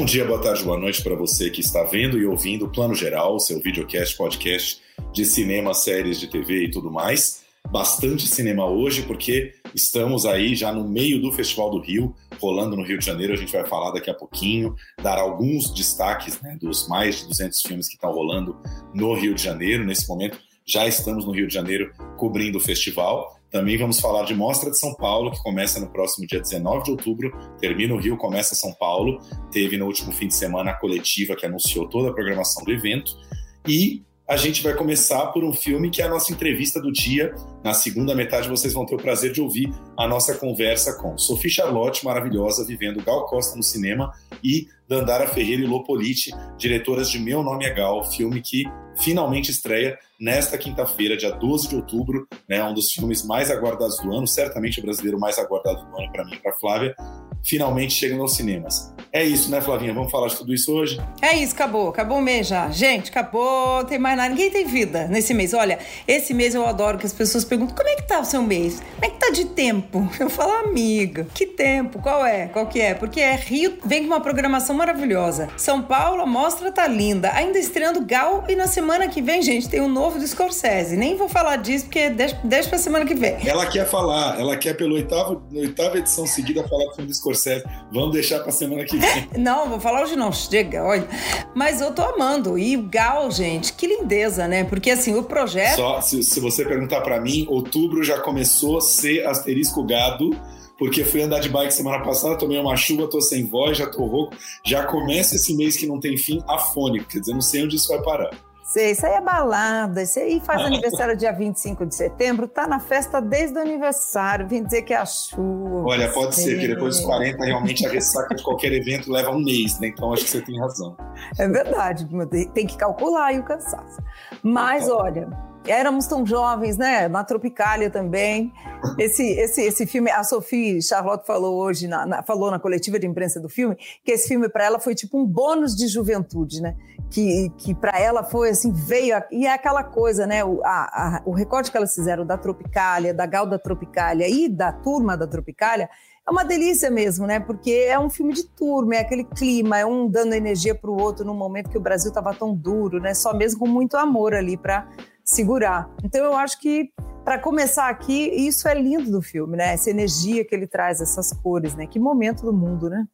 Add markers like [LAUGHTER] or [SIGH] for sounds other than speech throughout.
Bom dia, boa tarde, boa noite para você que está vendo e ouvindo o Plano Geral, seu videocast, podcast de cinema, séries de TV e tudo mais. Bastante cinema hoje, porque estamos aí já no meio do Festival do Rio, rolando no Rio de Janeiro. A gente vai falar daqui a pouquinho, dar alguns destaques né, dos mais de 200 filmes que estão rolando no Rio de Janeiro. Nesse momento, já estamos no Rio de Janeiro cobrindo o festival. Também vamos falar de Mostra de São Paulo, que começa no próximo dia 19 de outubro, termina o Rio, começa São Paulo. Teve no último fim de semana a coletiva que anunciou toda a programação do evento. E a gente vai começar por um filme que é a nossa entrevista do dia. Na segunda metade vocês vão ter o prazer de ouvir a nossa conversa com Sophie Charlotte, maravilhosa, vivendo Gal Costa no cinema, e Dandara Ferreira e Lopolite, diretoras de Meu Nome é Gal, filme que finalmente estreia nesta quinta-feira, dia 12 de outubro, né, um dos filmes mais aguardados do ano, certamente o brasileiro mais aguardado do ano para mim e para Flávia, finalmente chegando aos cinemas. É isso, né, Flavinha? Vamos falar de tudo isso hoje? É isso, acabou. Acabou o mês já. Gente, acabou, tem mais nada. Ninguém tem vida nesse mês. Olha, esse mês eu adoro que as pessoas perguntam como é que tá o seu mês? Como é que tá de tempo? [LAUGHS] Eu falo, amiga, que tempo? Qual é? Qual que é? Porque é Rio, vem com uma programação maravilhosa. São Paulo, a mostra tá linda. Ainda estreando Gal e na semana que vem, gente, tem um novo do Scorsese. Nem vou falar disso porque deixa, deixa pra semana que vem. Ela quer falar, ela quer pelo oitavo, oitava edição seguida falar do filme do Scorsese. Vamos deixar pra semana que vem. [LAUGHS] Não, vou falar hoje não, chega, olha. Mas eu tô amando. E o Gal, gente, que lindeza, né? Porque assim, o projeto. Só se, se você perguntar para mim, outubro já começou a ser asterisco gado porque fui andar de bike semana passada, tomei uma chuva, tô sem voz, já tô rouco. Já começa esse mês que não tem fim afônico, quer dizer, não sei onde isso vai parar. Sei, isso aí é balada, isso aí faz [LAUGHS] aniversário dia 25 de setembro, tá na festa desde o aniversário, vem dizer que é a chuva. Olha, pode ser, que depois dos 40, realmente a [LAUGHS] ressaca de qualquer evento leva um mês, né? Então acho que você tem razão. É verdade, tem que calcular aí o cansaço. Mas olha, éramos tão jovens, né? Na Tropicália também. Esse, esse, esse filme, a Sophie Charlotte falou hoje, na, na, falou na coletiva de imprensa do filme, que esse filme para ela foi tipo um bônus de juventude, né? Que, que para ela foi assim, veio. A, e é aquela coisa, né? O, a, a, o recorte que elas fizeram da Tropicália, da Gal da Tropicália e da turma da Tropicália é uma delícia mesmo, né? Porque é um filme de turma, é aquele clima, é um dando energia para o outro num momento que o Brasil estava tão duro, né? Só mesmo com muito amor ali para segurar. Então eu acho que para começar aqui, isso é lindo do filme, né? Essa energia que ele traz, essas cores, né? Que momento do mundo, né?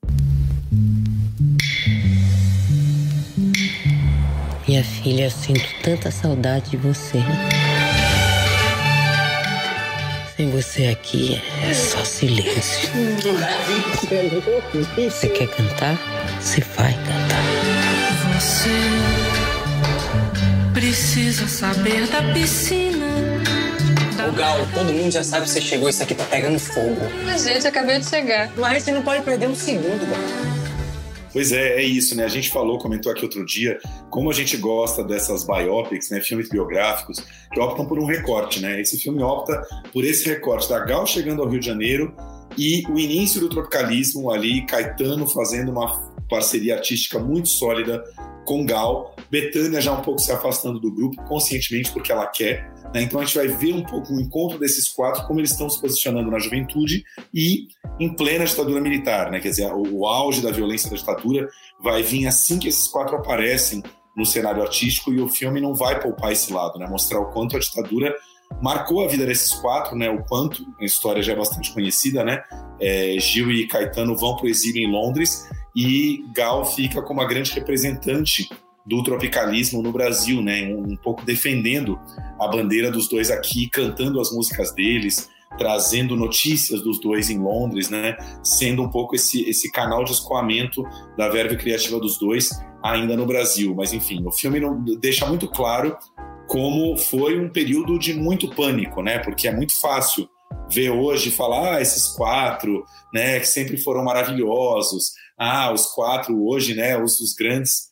Minha filha, sinto tanta saudade de você. Sem você aqui é só silêncio. Você quer cantar? Você vai cantar. Você Precisa saber da piscina. Ô Gal, todo mundo já sabe que você chegou, isso aqui tá pegando fogo. Mas gente, acabei de chegar. Mas você não pode perder um segundo, Gal. Pois é, é isso, né? A gente falou, comentou aqui outro dia, como a gente gosta dessas biopics, né? Filmes biográficos, que optam por um recorte, né? Esse filme opta por esse recorte da Gal chegando ao Rio de Janeiro e o início do tropicalismo ali, Caetano fazendo uma parceria artística muito sólida com Gal, Betânia já um pouco se afastando do grupo, conscientemente porque ela quer. Né? Então a gente vai ver um pouco o encontro desses quatro, como eles estão se posicionando na juventude e em plena ditadura militar. Né? Quer dizer, o, o auge da violência da ditadura vai vir assim que esses quatro aparecem no cenário artístico e o filme não vai poupar esse lado, né? mostrar o quanto a ditadura marcou a vida desses quatro, né? O quanto a história já é bastante conhecida, né? É, Gil e Caetano vão para o exílio em Londres e Gal fica como a grande representante do tropicalismo no Brasil, né? Um, um, pouco defendendo a bandeira dos dois aqui, cantando as músicas deles, trazendo notícias dos dois em Londres, né? Sendo um pouco esse, esse canal de escoamento da verve criativa dos dois ainda no Brasil. Mas enfim, o filme não, deixa muito claro como foi um período de muito pânico, né? Porque é muito fácil ver hoje falar ah, esses quatro, né? Que sempre foram maravilhosos. Ah, os quatro hoje, né? Os, os grandes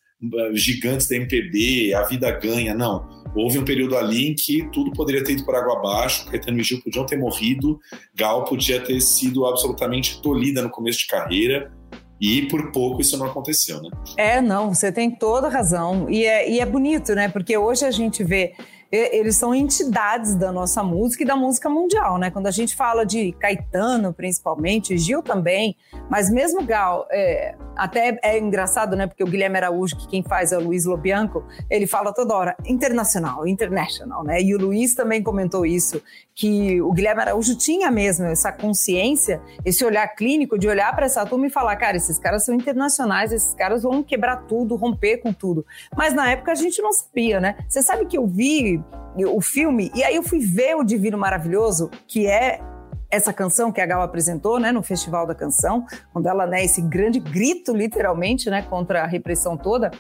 gigantes da MPB, a vida ganha, não. Houve um período ali em que tudo poderia ter ido por água abaixo, Caetano e Gil podiam ter morrido, Gal podia ter sido absolutamente tolhida no começo de carreira, e por pouco isso não aconteceu, né? É, não, você tem toda razão. E é, e é bonito, né? Porque hoje a gente vê eles são entidades da nossa música e da música mundial, né? Quando a gente fala de Caetano, principalmente, Gil também, mas mesmo Gal, é, até é engraçado, né? Porque o Guilherme Araújo, que quem faz é o Luiz Lobianco, ele fala toda hora internacional, international, né? E o Luiz também comentou isso, que o Guilherme Araújo tinha mesmo essa consciência, esse olhar clínico de olhar para essa turma e falar, cara, esses caras são internacionais, esses caras vão quebrar tudo, romper com tudo. Mas na época a gente não sabia, né? Você sabe que eu vi o filme e aí eu fui ver o Divino Maravilhoso, que é essa canção que a Gal apresentou, né, no Festival da Canção, quando ela, né, esse grande grito, literalmente, né, contra a repressão toda,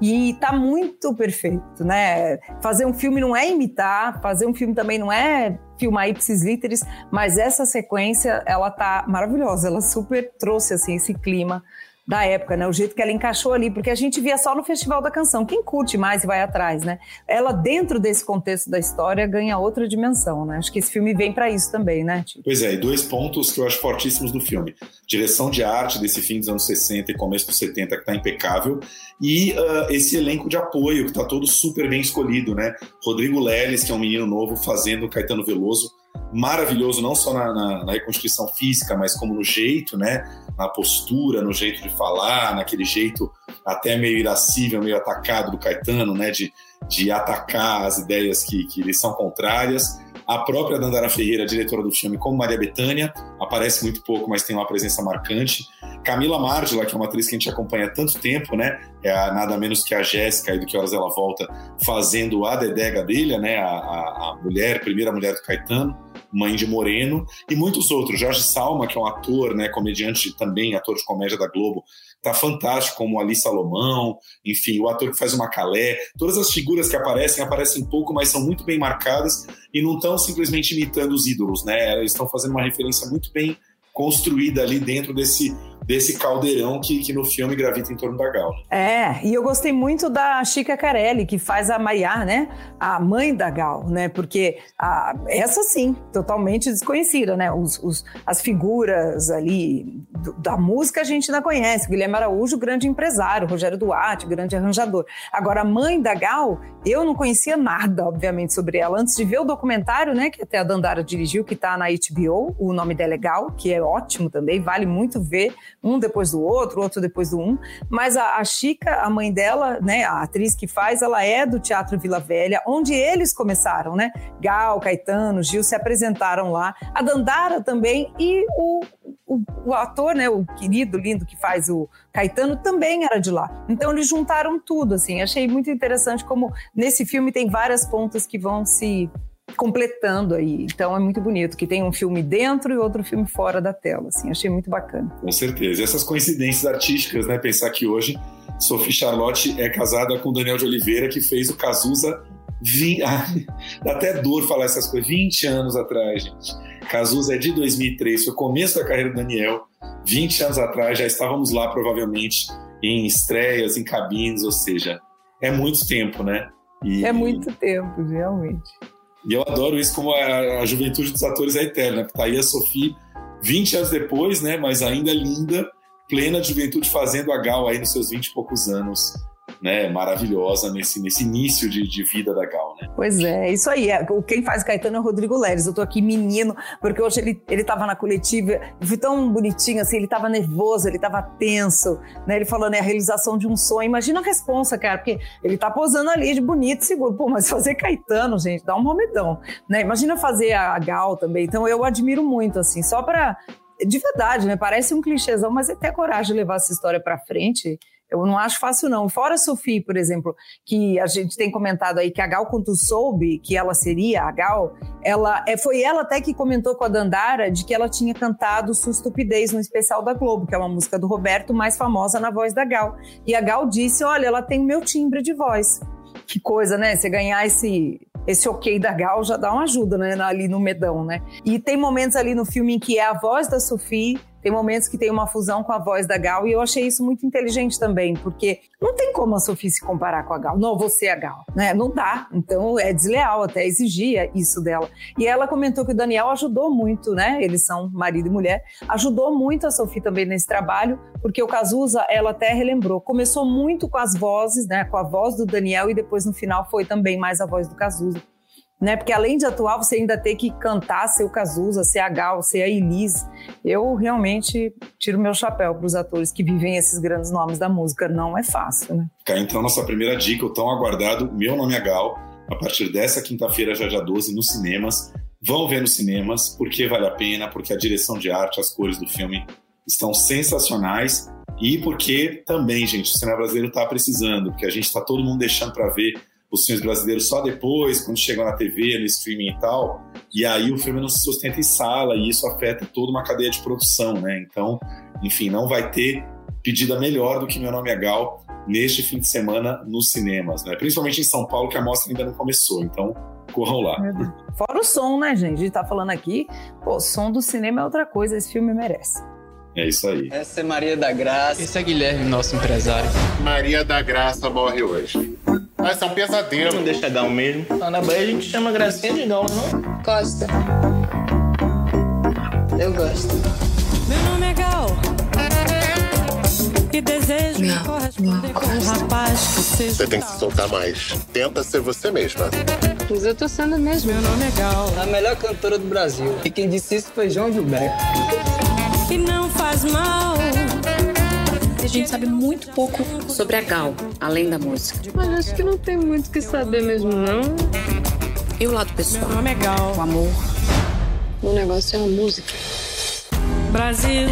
e tá muito perfeito, né? Fazer um filme não é imitar, fazer um filme também não é filmar ipsis literis, mas essa sequência, ela tá maravilhosa, ela super trouxe, assim, esse clima da época, né? O jeito que ela encaixou ali, porque a gente via só no Festival da Canção. Quem curte mais e vai atrás, né? Ela, dentro desse contexto da história, ganha outra dimensão, né? Acho que esse filme vem para isso também, né? Tipo. Pois é, e dois pontos que eu acho fortíssimos do filme. Direção de arte desse fim dos anos 60 e começo dos 70, que tá impecável, e uh, esse elenco de apoio, que tá todo super bem escolhido, né? Rodrigo Leles, que é um menino novo, fazendo Caetano Veloso, maravilhoso, não só na, na, na, reconstrução física, mas como no jeito, né? Na postura, no jeito de falar, naquele jeito até meio irascível, meio atacado do Caetano, né? De, de atacar as ideias que, que lhe são contrárias. A própria Dandara Ferreira, diretora do filme, como Maria Bethânia, aparece muito pouco, mas tem uma presença marcante. Camila Mardila, que é uma atriz que a gente acompanha há tanto tempo, né? É a, nada menos que a Jéssica e do que horas ela volta, fazendo a Dedé Gadelha, né? A, a, a mulher, primeira mulher do Caetano Mãe de Moreno, e muitos outros. Jorge Salma, que é um ator, né, comediante também, ator de comédia da Globo, tá fantástico, como Ali Salomão, enfim, o ator que faz o Macalé. Todas as figuras que aparecem, aparecem pouco, mas são muito bem marcadas e não estão simplesmente imitando os ídolos, né? Eles estão fazendo uma referência muito bem construída ali dentro desse desse caldeirão que, que no filme gravita em torno da Gal. É, e eu gostei muito da Chica Carelli, que faz a Maria, né? A mãe da Gal, né? Porque a, essa sim, totalmente desconhecida, né? Os, os as figuras ali do, da música a gente ainda conhece. Guilherme Araújo, grande empresário, Rogério Duarte, grande arranjador. Agora, a mãe da Gal, eu não conhecia nada, obviamente, sobre ela. Antes de ver o documentário, né? Que até a Dandara dirigiu, que tá na HBO, o nome dela é Gal, que é ótimo também, vale muito ver um depois do outro, outro depois do um. Mas a, a Chica, a mãe dela, né, a atriz que faz, ela é do Teatro Vila Velha, onde eles começaram, né? Gal, Caetano, Gil se apresentaram lá. A Dandara também e o, o, o ator, né, o querido, lindo que faz o Caetano também era de lá. Então eles juntaram tudo, assim. Achei muito interessante como nesse filme tem várias pontas que vão se completando aí. Então é muito bonito que tem um filme dentro e outro filme fora da tela, assim. Achei muito bacana. Com certeza. E essas coincidências artísticas, né? Pensar que hoje Sophie Charlotte é casada com Daniel de Oliveira, que fez o Cazuza 20... [LAUGHS] dá até dor falar essas coisas. 20 anos atrás, gente. Cazuza é de 2003, foi o começo da carreira do Daniel. 20 anos atrás, já estávamos lá, provavelmente, em estreias, em cabines, ou seja, é muito tempo, né? E... É muito tempo, realmente. E eu adoro isso como a, a juventude dos atores é eterna. Tá aí a Sophie, 20 anos depois, né? Mas ainda linda, plena de juventude, fazendo a Gal aí nos seus 20 e poucos anos né, maravilhosa nesse, nesse início de, de vida da Gal, né? Pois é, isso aí. É, quem faz Caetano é o Rodrigo Leres. Eu tô aqui menino, porque hoje ele, ele tava na coletiva, foi tão bonitinho assim, ele tava nervoso, ele tava tenso, né? Ele falando, é a realização de um sonho. Imagina a responsa, cara, porque ele tá posando ali de bonito, seguro. Pô, mas fazer Caetano, gente, dá um momedão, né? Imagina fazer a Gal também. Então eu admiro muito, assim, só para de verdade, né? Parece um clichêzão, mas é ter coragem de levar essa história para frente eu não acho fácil, não. Fora a Sophie, por exemplo, que a gente tem comentado aí que a Gal, quando soube que ela seria a Gal, ela, é, foi ela até que comentou com a Dandara de que ela tinha cantado Sua Estupidez no especial da Globo, que é uma música do Roberto, mais famosa na voz da Gal. E a Gal disse: Olha, ela tem o meu timbre de voz. Que coisa, né? Você ganhar esse, esse ok da Gal já dá uma ajuda, né? Ali no medão, né? E tem momentos ali no filme em que é a voz da Sophie Tem momentos que tem uma fusão com a voz da Gal e eu achei isso muito inteligente também, porque não tem como a Sophie se comparar com a Gal. Não, você é a Gal, né? Não dá. Então é desleal até exigia isso dela. E ela comentou que o Daniel ajudou muito, né? Eles são marido e mulher. Ajudou muito a Sophie também nesse trabalho, porque o Cazuza, ela até relembrou, começou muito com as vozes, né? Com a voz do Daniel e depois no final foi também mais a voz do Cazuza né? Porque além de atuar, você ainda tem que cantar, ser o Cazuza, ser a Gal, ser a Elise. Eu realmente tiro meu chapéu para os atores que vivem esses grandes nomes da música. Não é fácil, né? Então, nossa primeira dica, o tão aguardado Meu Nome é Gal, a partir dessa quinta-feira, já dia 12, nos cinemas. Vão ver nos cinemas, porque vale a pena, porque a direção de arte, as cores do filme estão sensacionais e porque também, gente, o cinema brasileiro está precisando, porque a gente está todo mundo deixando para ver os filmes brasileiros só depois, quando chegam na TV, no streaming e tal. E aí o filme não se sustenta em sala e isso afeta toda uma cadeia de produção, né? Então, enfim, não vai ter pedida melhor do que Meu Nome é Gal neste fim de semana nos cinemas, né? Principalmente em São Paulo, que a mostra ainda não começou. Então, corram lá. Fora o som, né, gente? A gente tá falando aqui, pô, o som do cinema é outra coisa, esse filme merece. É isso aí. Essa é Maria da Graça. Esse é Guilherme, nosso empresário. Maria da Graça morre hoje. Vai ser um pesadelo. Não deixa Gal mesmo. Lá na Bahia a gente chama Gracinha de Gal, não? Costa. Eu gosto. Meu nome é Gal. E desejo Não, corresponder com um rapaz que seja Você tem que se soltar mais. Tenta ser você mesma. Mas eu tô sendo mesmo. Meu nome é Gal. A melhor cantora do Brasil. E quem disse isso foi João Gilberto. E não faz mal. A gente sabe muito pouco sobre a Gal, além da música. Mas acho que não tem muito o que saber mesmo, não. E o lado pessoal? Meu nome é Gal. O amor. O negócio é a música. Brasil.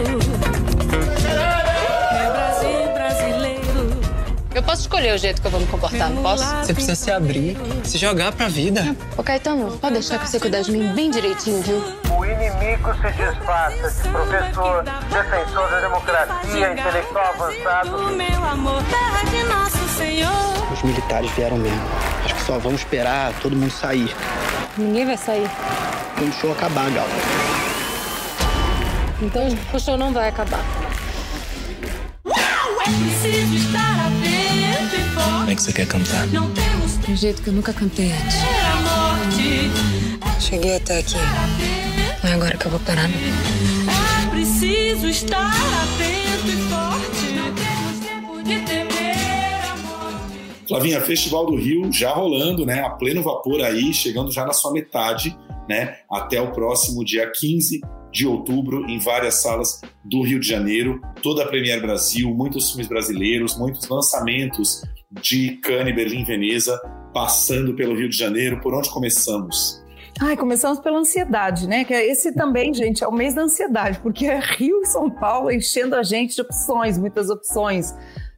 Eu posso escolher o jeito que eu vou me comportar, não posso? Você precisa se abrir, se jogar pra vida. Ô, Caetano, pode deixar que você cuidar de mim bem direitinho, viu? O inimigo se disfarça de professor, defensor da democracia, intelectual avançado. O meu amor, terra de nosso Senhor. Os militares vieram mesmo. Acho que só vamos esperar todo mundo sair. Ninguém vai sair. Quando o show acabar, Gal. Então o show não vai acabar. É preciso estar atento e forte. Como é que você quer cantar? Não temos De um jeito que eu nunca cantei antes. ter a morte. Cheguei até aqui. Não é agora que eu vou parar, não. É preciso estar atento e forte. Não temos tempo de temer a morte. Flavinha, Festival do Rio já rolando, né? A pleno vapor aí, chegando já na sua metade, né? Até o próximo dia 15 de outubro, em várias salas do Rio de Janeiro. Toda a Premier Brasil, muitos filmes brasileiros, muitos lançamentos de Cannes, Berlim, Veneza, passando pelo Rio de Janeiro. Por onde começamos? Ai, começamos pela ansiedade, né? Que esse também, gente, é o mês da ansiedade, porque é Rio e São Paulo enchendo a gente de opções, muitas opções.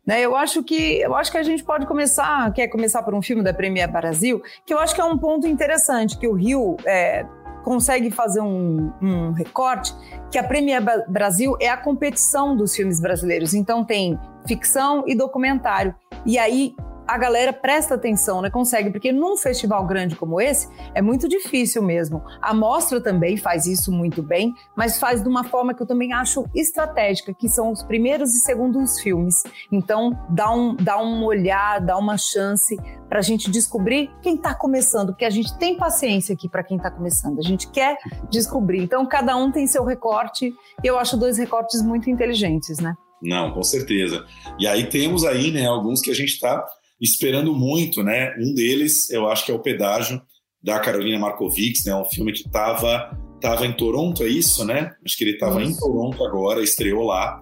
Né, eu acho que eu acho que a gente pode começar, quer começar por um filme da Premier Brasil, que eu acho que é um ponto interessante, que o Rio é, consegue fazer um, um, recorte, que a Premier Brasil é a competição dos filmes brasileiros. Então tem ficção e documentário. E aí a galera presta atenção, né? Consegue, porque num festival grande como esse é muito difícil mesmo. A mostra também faz isso muito bem, mas faz de uma forma que eu também acho estratégica, que são os primeiros e segundos filmes. Então dá um, dá um olhar, dá uma chance para a gente descobrir quem está começando, porque a gente tem paciência aqui para quem está começando, a gente quer descobrir. Então cada um tem seu recorte, e eu acho dois recortes muito inteligentes, né? Não, com certeza. E aí temos aí, né, alguns que a gente está esperando muito, né? Um deles, eu acho que é o Pedágio da Carolina Markovics, né? Um filme que estava tava em Toronto, é isso, né? Acho que ele estava em Toronto agora, estreou lá.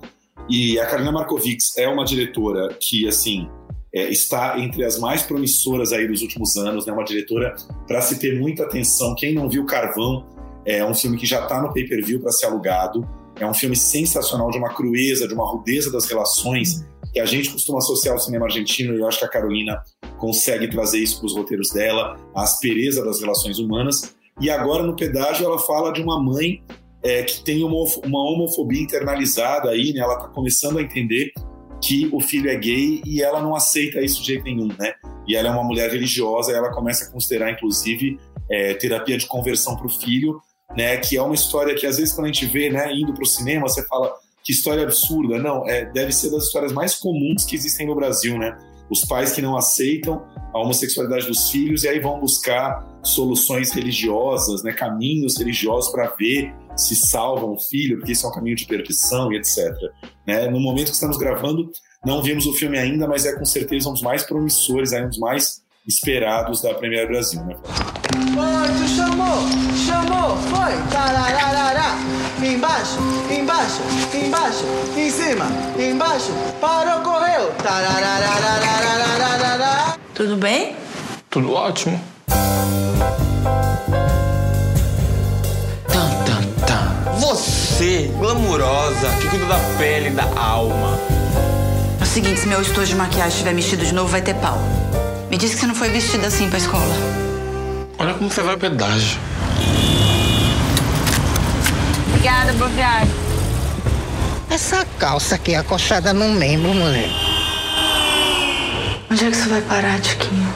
E a Carolina Markovics é uma diretora que, assim, é, está entre as mais promissoras aí dos últimos anos, né? Uma diretora para se ter muita atenção. Quem não viu Carvão é um filme que já está no pay-per-view para ser alugado. É um filme sensacional de uma crueza, de uma rudeza das relações que a gente costuma associar ao cinema argentino e eu acho que a Carolina consegue trazer isso para os roteiros dela, a aspereza das relações humanas. E agora no pedágio ela fala de uma mãe é, que tem uma, uma homofobia internalizada aí, né? Ela está começando a entender que o filho é gay e ela não aceita isso de jeito nenhum, né? E ela é uma mulher religiosa, ela começa a considerar, inclusive, é, terapia de conversão para o filho, né? Que é uma história que às vezes quando a gente vê, né, indo para o cinema, você fala que história absurda. Não, é, deve ser das histórias mais comuns que existem no Brasil, né? Os pais que não aceitam a homossexualidade dos filhos e aí vão buscar soluções religiosas, né, caminhos religiosos para ver se salvam o filho, porque isso é um caminho de perdição e etc. Né? No momento que estamos gravando, não vimos o filme ainda, mas é com certeza um dos mais promissores, é um dos mais esperados da Premiere Brasil. Né? Tu chamou, chamou, foi, tarararará. Embaixo, embaixo, embaixo, em cima, embaixo, parou, correu, tararararararararará. Tudo bem? Tudo ótimo. Você, glamurosa, que cuida da pele e da alma. É o seguinte, se meu estojo de maquiagem estiver mexido de novo, vai ter pau. Me disse que você não foi vestida assim pra escola. Olha como você vai ao pedágio. Obrigada, boa viagem. Essa calça aqui é acochada no membro, mulher. Onde é que você vai parar, Tiquinho?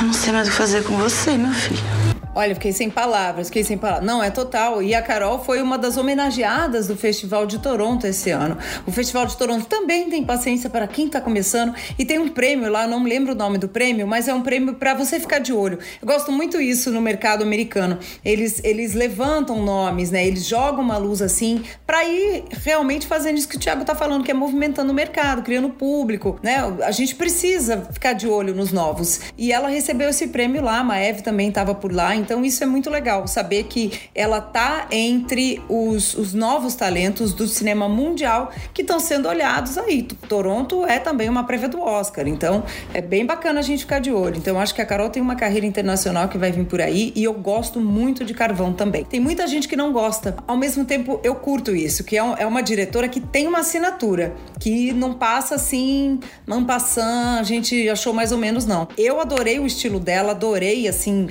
Eu não sei mais o que fazer com você, meu filho. Olha, fiquei sem palavras, fiquei sem palavras. Não, é total. E a Carol foi uma das homenageadas do Festival de Toronto esse ano. O Festival de Toronto também tem paciência para quem está começando e tem um prêmio lá, não me lembro o nome do prêmio, mas é um prêmio para você ficar de olho. Eu gosto muito isso no mercado americano. Eles, eles levantam nomes, né? Eles jogam uma luz assim para ir realmente fazendo isso que o Thiago está falando, que é movimentando o mercado, criando público, né? A gente precisa ficar de olho nos novos. E ela recebeu esse prêmio lá, a Maeve também estava por lá, então isso é muito legal, saber que ela tá entre os, os novos talentos do cinema mundial que estão sendo olhados aí. Toronto é também uma prévia do Oscar, então é bem bacana a gente ficar de olho. Então acho que a Carol tem uma carreira internacional que vai vir por aí e eu gosto muito de Carvão também. Tem muita gente que não gosta, ao mesmo tempo eu curto isso, que é, um- é uma diretora que tem uma assinatura, que não passa assim, não passando, a gente achou mais ou menos não. Eu adorei o estilo dela, adorei assim,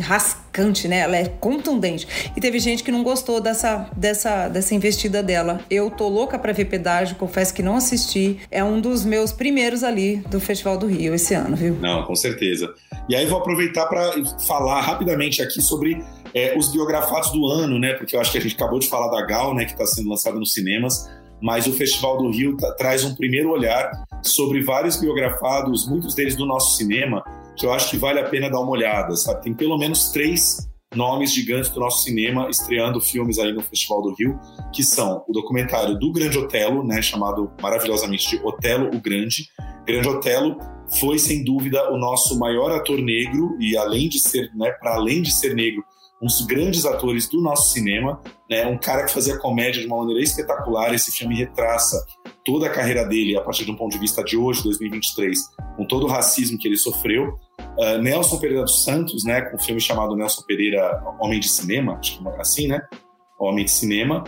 rascante, né? Ela é contundente. E teve gente que não gostou dessa, dessa, dessa investida dela. Eu tô louca pra ver pedágio, confesso que não assisti. É um dos meus primeiros ali do Festival do Rio esse ano, viu? Não, com certeza. E aí vou aproveitar para falar rapidamente aqui sobre é, os biografados do ano, né? Porque eu acho que a gente acabou de falar da Gal, né? Que está sendo lançada nos cinemas. Mas o Festival do Rio traz um primeiro olhar sobre vários biografados, muitos deles do nosso cinema, que eu acho que vale a pena dar uma olhada, sabe? Tem pelo menos três nomes gigantes do nosso cinema estreando filmes aí no Festival do Rio, que são o documentário do Grande Otelo, né, chamado maravilhosamente de Otelo o Grande. Grande Otelo foi sem dúvida o nosso maior ator negro e além de ser, né, para além de ser negro, um dos grandes atores do nosso cinema, né, um cara que fazia comédia de uma maneira espetacular. Esse filme retraça toda a carreira dele a partir de um ponto de vista de hoje, 2023, com todo o racismo que ele sofreu. Uh, Nelson Pereira dos Santos, né, com um filme chamado Nelson Pereira Homem de Cinema, acho que é assim, né? Homem de Cinema.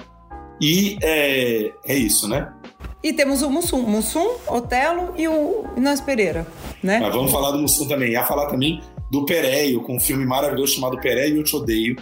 E é, é isso, né? E temos o Mussum, Mussum, Otelo e o Inês Pereira, né? Mas vamos falar do Mussum também. Ia falar também do Pereio, com um filme maravilhoso chamado Pereio Eu Te Odeio.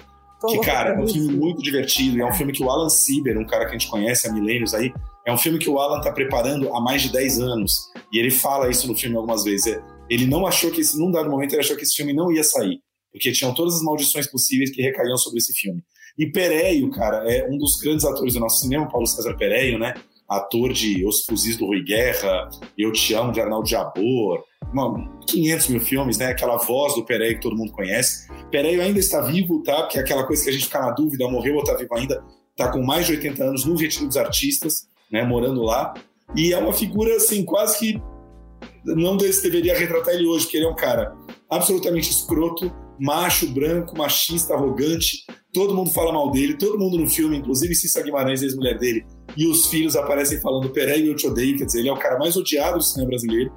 Que, cara, é um filme muito divertido. É um filme que o Alan Sieber, um cara que a gente conhece há milênios aí, é um filme que o Alan tá preparando há mais de 10 anos. E ele fala isso no filme algumas vezes. É, Ele não achou que, num dado momento, ele achou que esse filme não ia sair. Porque tinham todas as maldições possíveis que recaíam sobre esse filme. E Pereio, cara, é um dos grandes atores do nosso cinema, Paulo César Pereio, né? Ator de Os Fuzis do Rui Guerra, Eu Te Amo, de Arnaldo Jabor, uma, 500 mil filmes, né? Aquela voz do Pereio que todo mundo conhece. Pereio ainda está vivo, tá? Porque é aquela coisa que a gente fica na dúvida, morreu ou está vivo ainda. Tá com mais de 80 anos no Retiro dos Artistas, né? Morando lá. E é uma figura, assim, quase que não deveria retratar ele hoje, porque ele é um cara absolutamente escroto, macho, branco, machista, arrogante. Todo mundo fala mal dele, todo mundo no filme, inclusive Cissa Guimarães, ex-mulher dele, e os filhos aparecem falando Pereira eu te odeio, quer dizer, ele é o cara mais odiado do cinema brasileiro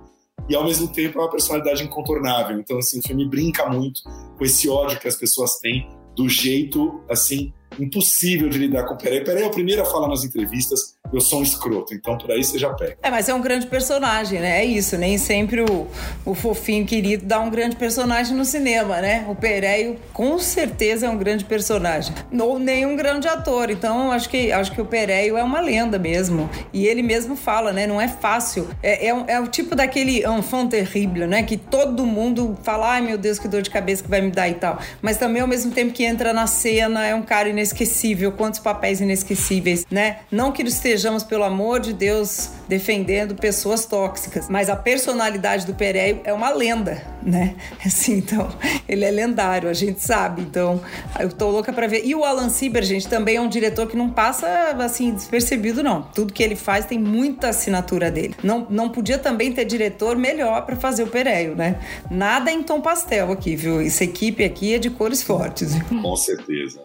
e ao mesmo tempo é uma personalidade incontornável. Então, assim, o filme brinca muito com esse ódio que as pessoas têm do jeito, assim, impossível de lidar com o Pereira. Pereira é o primeiro a falar nas entrevistas eu sou um escroto. Então, por aí você já pega. É, mas é um grande personagem, né? É isso. Nem sempre o, o fofinho querido dá um grande personagem no cinema, né? O Pereio, com certeza, é um grande personagem. Ou nem um grande ator. Então, acho que, acho que o Pereio é uma lenda mesmo. E ele mesmo fala, né? Não é fácil. É, é, é o tipo daquele enfant terrible, né? Que todo mundo fala, ai meu Deus, que dor de cabeça que vai me dar e tal. Mas também, ao mesmo tempo que entra na cena, é um cara inesquecível. Quantos papéis inesquecíveis, né? Não que estejamos, pelo amor de Deus, defendendo pessoas tóxicas, mas a personalidade do Pereio é uma lenda, né? [LAUGHS] Assim, então, ele é lendário, a gente sabe. Então, eu tô louca para ver. E o Alan Sieber, gente, também é um diretor que não passa assim despercebido não. Tudo que ele faz tem muita assinatura dele. Não, não podia também ter diretor melhor para fazer o Pereio, né? Nada em tom pastel aqui, viu? Essa equipe aqui é de cores fortes. Com certeza.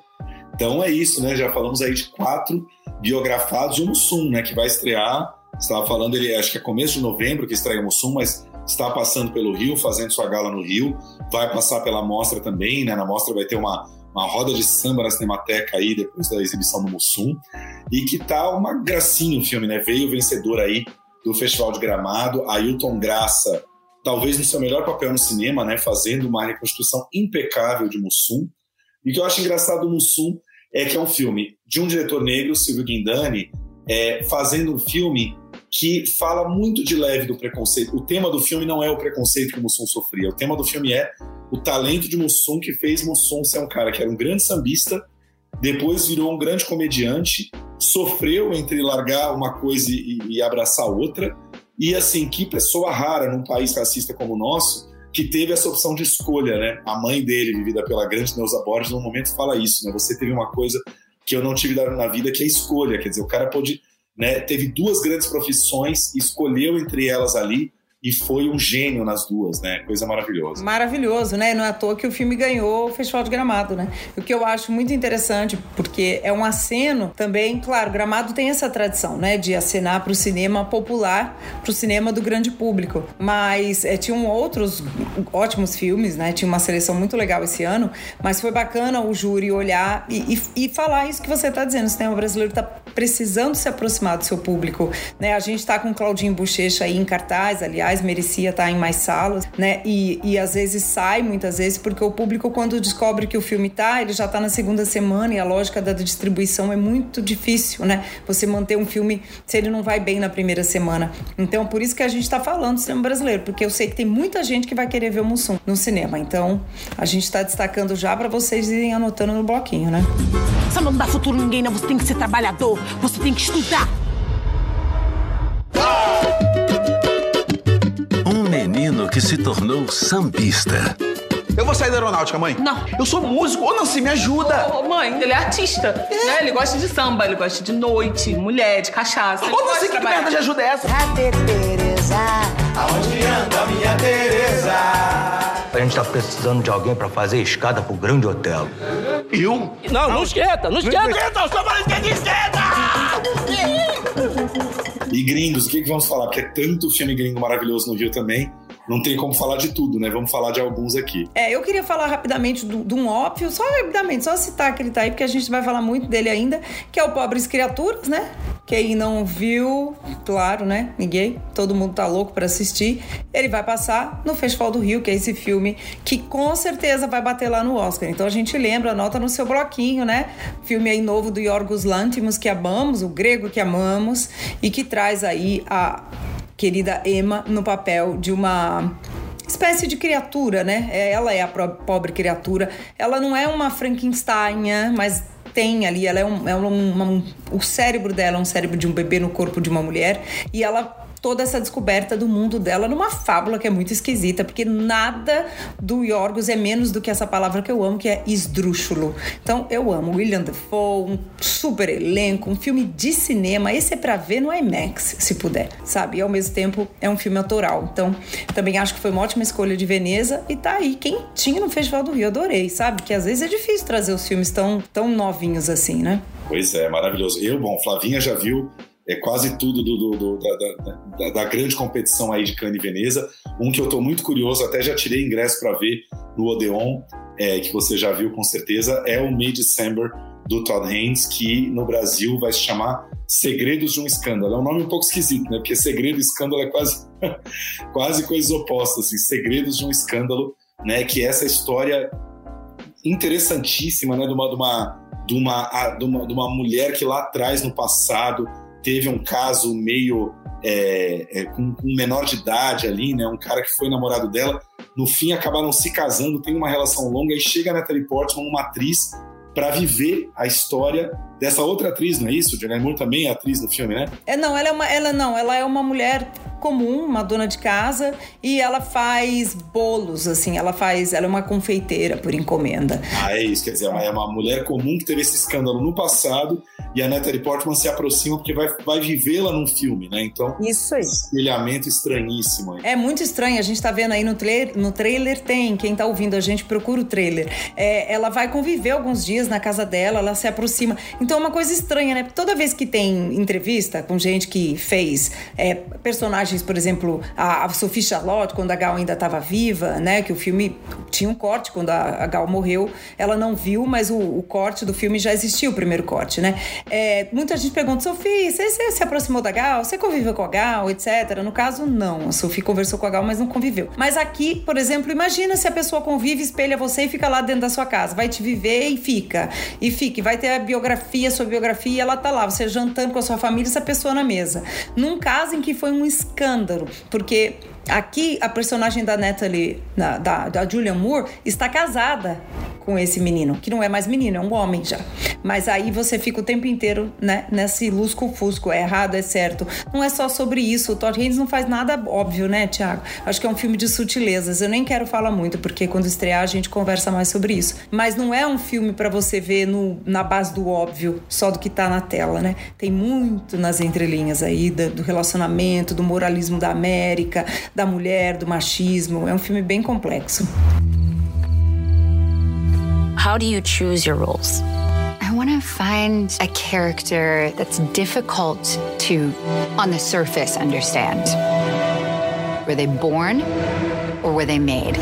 Então é isso, né? Já falamos aí de quatro biografados o Mussum, né? Que vai estrear. Estava falando, ele acho que é começo de novembro que estreia o Mussum, mas está passando pelo Rio, fazendo sua gala no Rio. Vai passar pela mostra também, né? Na mostra vai ter uma, uma roda de samba na Cinemateca aí, depois da exibição do Mussum. E que tá uma gracinha o filme, né? Veio o vencedor aí do Festival de Gramado, Ailton Graça, talvez no seu melhor papel no cinema, né? Fazendo uma reconstrução impecável de Mussum. E o que eu acho engraçado do Mussum é que é um filme de um diretor negro, Silvio Guindani, é, fazendo um filme que fala muito de leve do preconceito. O tema do filme não é o preconceito que Mussum sofria. O tema do filme é o talento de Mussum que fez Mussum ser um cara que era um grande sambista, depois virou um grande comediante, sofreu entre largar uma coisa e, e abraçar outra. E assim, que pessoa rara num país racista como o nosso que teve essa opção de escolha, né? A mãe dele, vivida pela grande Neuza Borges, no momento fala isso, né? Você teve uma coisa que eu não tive na vida, que é a escolha. Quer dizer, o cara pôde, né? Teve duas grandes profissões, escolheu entre elas ali e foi um gênio nas duas, né? Coisa maravilhosa. Maravilhoso, né? Não é à toa que o filme ganhou o Festival de Gramado, né? O que eu acho muito interessante, porque é um aceno também, claro, Gramado tem essa tradição, né? De acenar para o cinema popular, para o cinema do grande público. Mas é, tinham outros ótimos filmes, né? Tinha uma seleção muito legal esse ano, mas foi bacana o júri olhar e, e, e falar isso que você está dizendo. O cinema brasileiro está precisando se aproximar do seu público, né? A gente está com Claudinho Bochecha aí em cartaz, aliás, merecia estar em mais salas, né? E, e às vezes sai, muitas vezes, porque o público, quando descobre que o filme tá, ele já tá na segunda semana e a lógica da distribuição é muito difícil, né? Você manter um filme se ele não vai bem na primeira semana. Então, por isso que a gente tá falando do cinema brasileiro, porque eu sei que tem muita gente que vai querer ver o Mussum no cinema. Então, a gente tá destacando já para vocês irem anotando no bloquinho, né? Você não dá futuro ninguém, não. Você tem que ser trabalhador. Você tem que estudar. Um menino que se tornou sambista. Eu vou sair da aeronáutica, mãe. Não. Eu sou músico. Ô, Nancy, me ajuda. Ô, mãe, ele é artista. Né? Ele gosta de samba, ele gosta de noite, mulher, de cachaça. Ô, Nancy, que merda de ajuda é essa? Cadê Tereza? Aonde anda a minha Tereza? A gente tá precisando de alguém pra fazer escada pro grande hotel. Eu? Não, não esquenta, não esquenta. Esquenta, eu sou falando que esquenta! E gringos, o que, que vamos falar? Porque é tanto filme gringo maravilhoso no Rio também. Não tem como falar de tudo, né? Vamos falar de alguns aqui. É, eu queria falar rapidamente de um óbvio, só rapidamente, só citar que ele tá aí, porque a gente vai falar muito dele ainda, que é o Pobres Criaturas, né? Quem não viu, claro, né? Ninguém, todo mundo tá louco pra assistir. Ele vai passar no Festival do Rio, que é esse filme que com certeza vai bater lá no Oscar. Então a gente lembra, anota no seu bloquinho, né? Filme aí novo do Yorgos Lanthimos, que amamos, o grego que amamos, e que traz aí a querida Emma no papel de uma espécie de criatura, né? É, Ela é a pobre criatura. Ela não é uma Frankenstein, mas tem ali, ela é um, é um- um- o cérebro dela é um cérebro de um bebê no corpo de uma mulher e ela toda essa descoberta do mundo dela numa fábula que é muito esquisita, porque nada do Yorgos é menos do que essa palavra que eu amo, que é esdrúxulo. Então eu amo William Dafoe, um super elenco, um filme de cinema. Esse é pra ver no IMAX, se puder, sabe? E ao mesmo tempo é um filme autoral. Então também acho que foi uma ótima escolha de Veneza e tá aí quentinho no Festival do Rio. Adorei, sabe? Que às vezes é difícil trazer os filmes tão, tão novinhos assim, né? Pois é, maravilhoso. Eu, bom, Flavinha já viu é, quase tudo do, do- do- da, da- da- grande competição aí de Cannes e Veneza. Um que eu tô muito curioso, até já tirei ingresso para ver no Odeon, é, que você já viu com certeza, é o May December, do Todd Haynes, que no Brasil vai se chamar Segredos de um Escândalo. É um nome um pouco esquisito, né? Porque segredo e escândalo é quase, [LAUGHS] quase coisas opostas, assim. Segredos de um Escândalo, né? Que é essa história interessantíssima, né? De uma, de uma, de uma, de uma, de uma mulher que lá atrás, no passado, teve um caso meio é, é, com, com menor de idade ali, né? Um cara que foi namorado dela. No fim, acabaram se casando, tem uma relação longa e chega a Natalie Portman, uma atriz, para viver a história dessa outra atriz, não é isso? Julianne Moore também é atriz no filme, né? É, não, ela é uma, ela não, ela é uma mulher comum, uma dona de casa, e ela faz bolos, assim, ela faz, ela é uma confeiteira por encomenda. Ah, é isso, quer dizer, é uma mulher comum que teve esse escândalo no passado e a Natalie Portman se aproxima porque vai, vai vivê-la num filme, né? Então, isso aí. Espelhamento estranhíssimo. Aí. É muito estranho, a gente tá vendo aí no trailer, no trailer tem, quem tá ouvindo a gente procura o trailer. É, ela vai conviver alguns dias na casa dela, ela se aproxima. Então é uma coisa estranha, né? Toda vez que tem entrevista com gente que fez é, personagens, por exemplo, a, a Sophie Charlotte, quando a Gal ainda estava viva, né? Que o filme tinha um corte quando a, a Gal morreu, ela não viu, mas o, o, corte do filme já existiu, o primeiro corte, né? É, muita gente pergunta, Sophie, você, você se aproximou da Gal? Você conviveu com a Gal, etc. No caso, não. A Sophie conversou com a Gal, mas não conviveu. Mas aqui, por exemplo, imagina se a pessoa convive, espelha você e fica lá dentro da sua casa. Vai te viver e fica. E fica. E vai ter a biografia, sua biografia, ela tá lá. Você jantando com a sua família, essa pessoa na mesa. Num caso em que foi um escândalo, porque aqui a personagem da Natalie, da, da, da Julian Moore, está casada com esse menino, que não é mais menino, é um homem já. Mas aí você fica o tempo inteiro, né, nesse lusco-fusco, é errado, é certo. Não é só sobre isso, o Todd Haynes não faz nada óbvio, né, Tiago? Acho que é um filme de sutilezas. Eu nem quero falar muito, porque quando estrear a gente conversa mais sobre isso. Mas não é um filme para você ver no, na base do óbvio, só do que tá na tela, né? Tem muito nas entrelinhas aí do, do relacionamento, do moralismo da América, da mulher, do machismo. É um filme bem complexo. How do you choose your roles? I want to find a character that's difficult to, on the surface, understand. Were they born or were they made?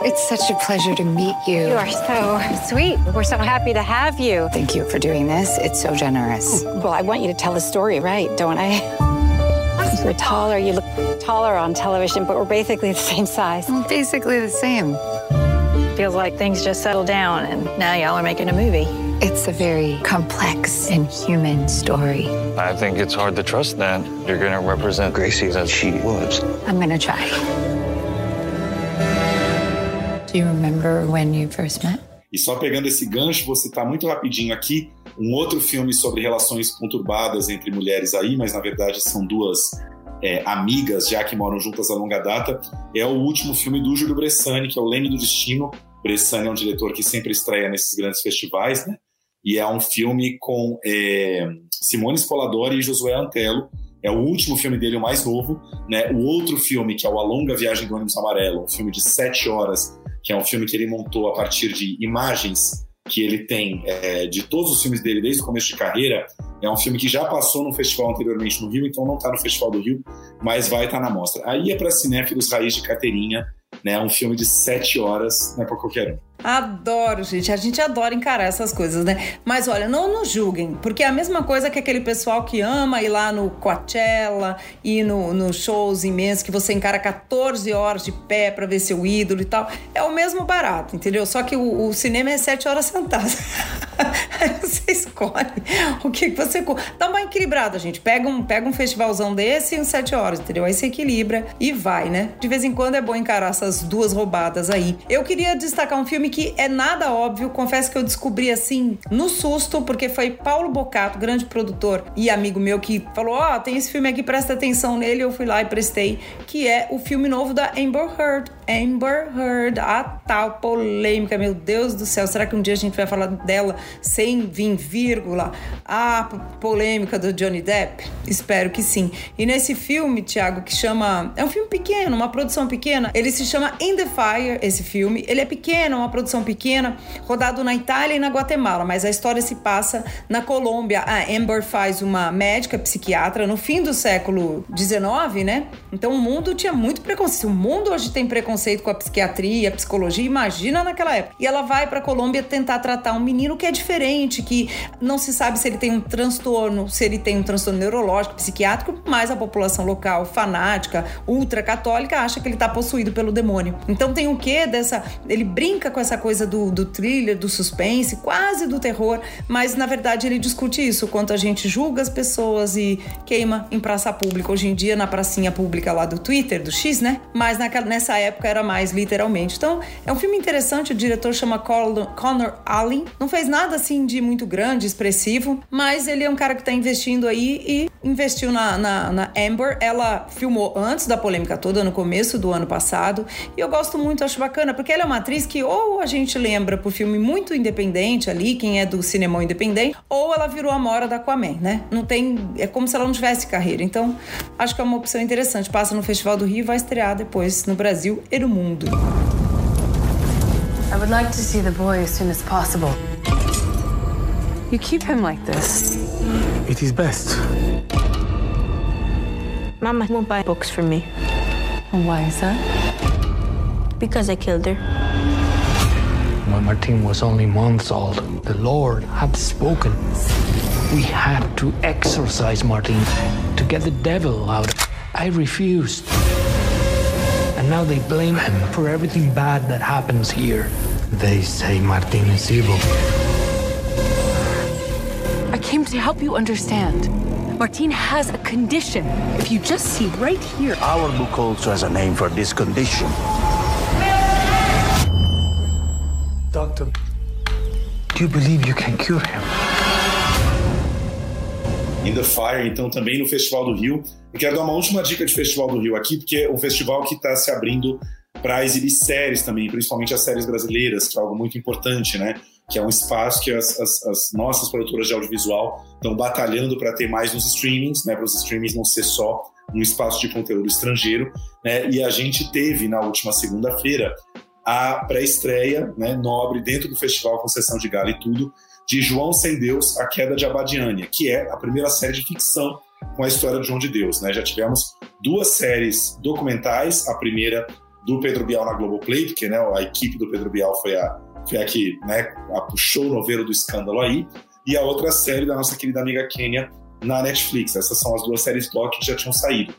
It's such a pleasure to meet you. You are so sweet. We're so happy to have you. Thank you for doing this. It's so generous. Hmm. Well, I want you to tell the story right, don't I? [LAUGHS] You're taller, you look taller on television, but we're basically the same size. Well, basically the same. Feels like things just settled down and now y'all are making a movie. It's a very complex and human story. I think it's hard to trust that you're going to represent Gracie as she was. I'm going to try. Do you remember when you first met? E só pegando esse gancho, vou citar muito rapidinho aqui um outro filme sobre relações conturbadas entre mulheres aí, mas na verdade são duas é, amigas, já que moram juntas a longa data, é o último filme do Júlio Bressani, que é o Leme do Destino. Bressani é um diretor que sempre estreia nesses grandes festivais, né? E é um filme com é, Simone Spoladori e Josué Antelo. É o último filme dele, o mais novo. Né? O outro filme, que é o A Longa Viagem do Ônibus Amarelo, um filme de sete horas, que é um filme que ele montou a partir de imagens que ele tem é, de todos os filmes dele desde o começo de carreira. É um filme que já passou no festival anteriormente no Rio, então não está no Festival do Rio, mas vai estar tá na mostra. Aí é para cinéfilos raiz de carteirinha, né? Um filme de sete horas, não é para qualquer um. Adoro, gente. A gente adora encarar essas coisas, né? Mas olha, não nos julguem, porque é a mesma coisa que aquele pessoal que ama ir lá no Coachella e no, no shows imensos que você encara 14 horas de pé para ver seu ídolo e tal. É o mesmo barato, entendeu? Só que o, o cinema é 7 horas sentado. [LAUGHS] [LAUGHS] você escolhe o que você. Dá uma equilibrada, gente. Pega um, pega um festivalzão desse e uns 7 horas, entendeu? Aí você equilibra e vai, né? De vez em quando é bom encarar essas duas roubadas aí. Eu queria destacar um filme que é nada óbvio, confesso que eu descobri assim no susto, porque foi Paulo Bocato, grande produtor e amigo meu, que falou: Ó, oh, tem esse filme aqui, presta atenção nele. Eu fui lá e prestei, que é o filme novo da Amber Heard. Amber Heard, a tal polêmica, meu Deus do céu, será que um dia a gente vai falar dela sem vir vírgula? A polêmica do Johnny Depp? Espero que sim. E nesse filme, Thiago, que chama. É um filme pequeno, uma produção pequena, ele se chama In the Fire, esse filme. Ele é pequeno, uma produção pequena, rodado na Itália e na Guatemala, mas a história se passa na Colômbia. A Amber faz uma médica psiquiatra no fim do século XIX, né? Então o mundo tinha muito preconceito. O mundo hoje tem preconceito preconceito com a psiquiatria, a psicologia, imagina naquela época. E ela vai para Colômbia tentar tratar um menino que é diferente, que não se sabe se ele tem um transtorno, se ele tem um transtorno neurológico, psiquiátrico, mas a população local fanática, ultracatólica, acha que ele está possuído pelo demônio. Então tem o quê dessa. Ele brinca com essa coisa do, do thriller, do suspense, quase do terror, mas na verdade ele discute isso, quanto a gente julga as pessoas e queima em praça pública. Hoje em dia, na pracinha pública lá do Twitter, do X, né? Mas naquela, nessa época era mais literalmente. Então, é um filme interessante, o diretor chama Connor Allen. Não fez nada assim de muito grande, expressivo, mas ele é um cara que está investindo aí e investiu na, na, na, Amber. Ela filmou antes da polêmica toda, no começo do ano passado. E eu gosto muito, acho bacana, porque ela é uma atriz que ou a gente lembra por filme muito independente ali, quem é do cinema independente, ou ela virou a Mora da Aquaman, né? Não tem. É como se ela não tivesse carreira. Então, acho que é uma opção interessante. Passa no Festival do Rio e vai estrear depois no Brasil e no mundo. I would like to see the boy as soon as possible. You keep him like this. It is best. Mama won't buy books for me. And why is that? Because I killed her. When Martin was only months old, the Lord had spoken. We had to exorcise Martin to get the devil out. I refused. And now they blame him for everything bad that happens here. They say Martin is evil. I came to help you understand. Martin has a condition. If you just see right here. Our book also has a name for this condition. Doctor, do you believe you can cure him? In the Fire, então, também no Festival do Rio. Eu quero dar uma última dica de Festival do Rio aqui, porque é um festival que está se abrindo para exibir séries também, principalmente as séries brasileiras, que é algo muito importante, né? Que é um espaço que as, as, as nossas produtoras de audiovisual estão batalhando para ter mais nos streamings, né? Para os streamings não ser só um espaço de conteúdo estrangeiro, né? E a gente teve na última segunda-feira a pré-estreia, né, nobre dentro do festival com sessão de gala e tudo, de João Sem Deus, A Queda de Abadiânia, que é a primeira série de ficção com a história de João de Deus. Né? Já tivemos duas séries documentais, a primeira do Pedro Bial na Globoplay, porque né, a equipe do Pedro Bial foi a, foi a que né, a puxou o novelo do escândalo aí, e a outra série da nossa querida amiga Kênia na Netflix. Essas são as duas séries doc que já tinham saído.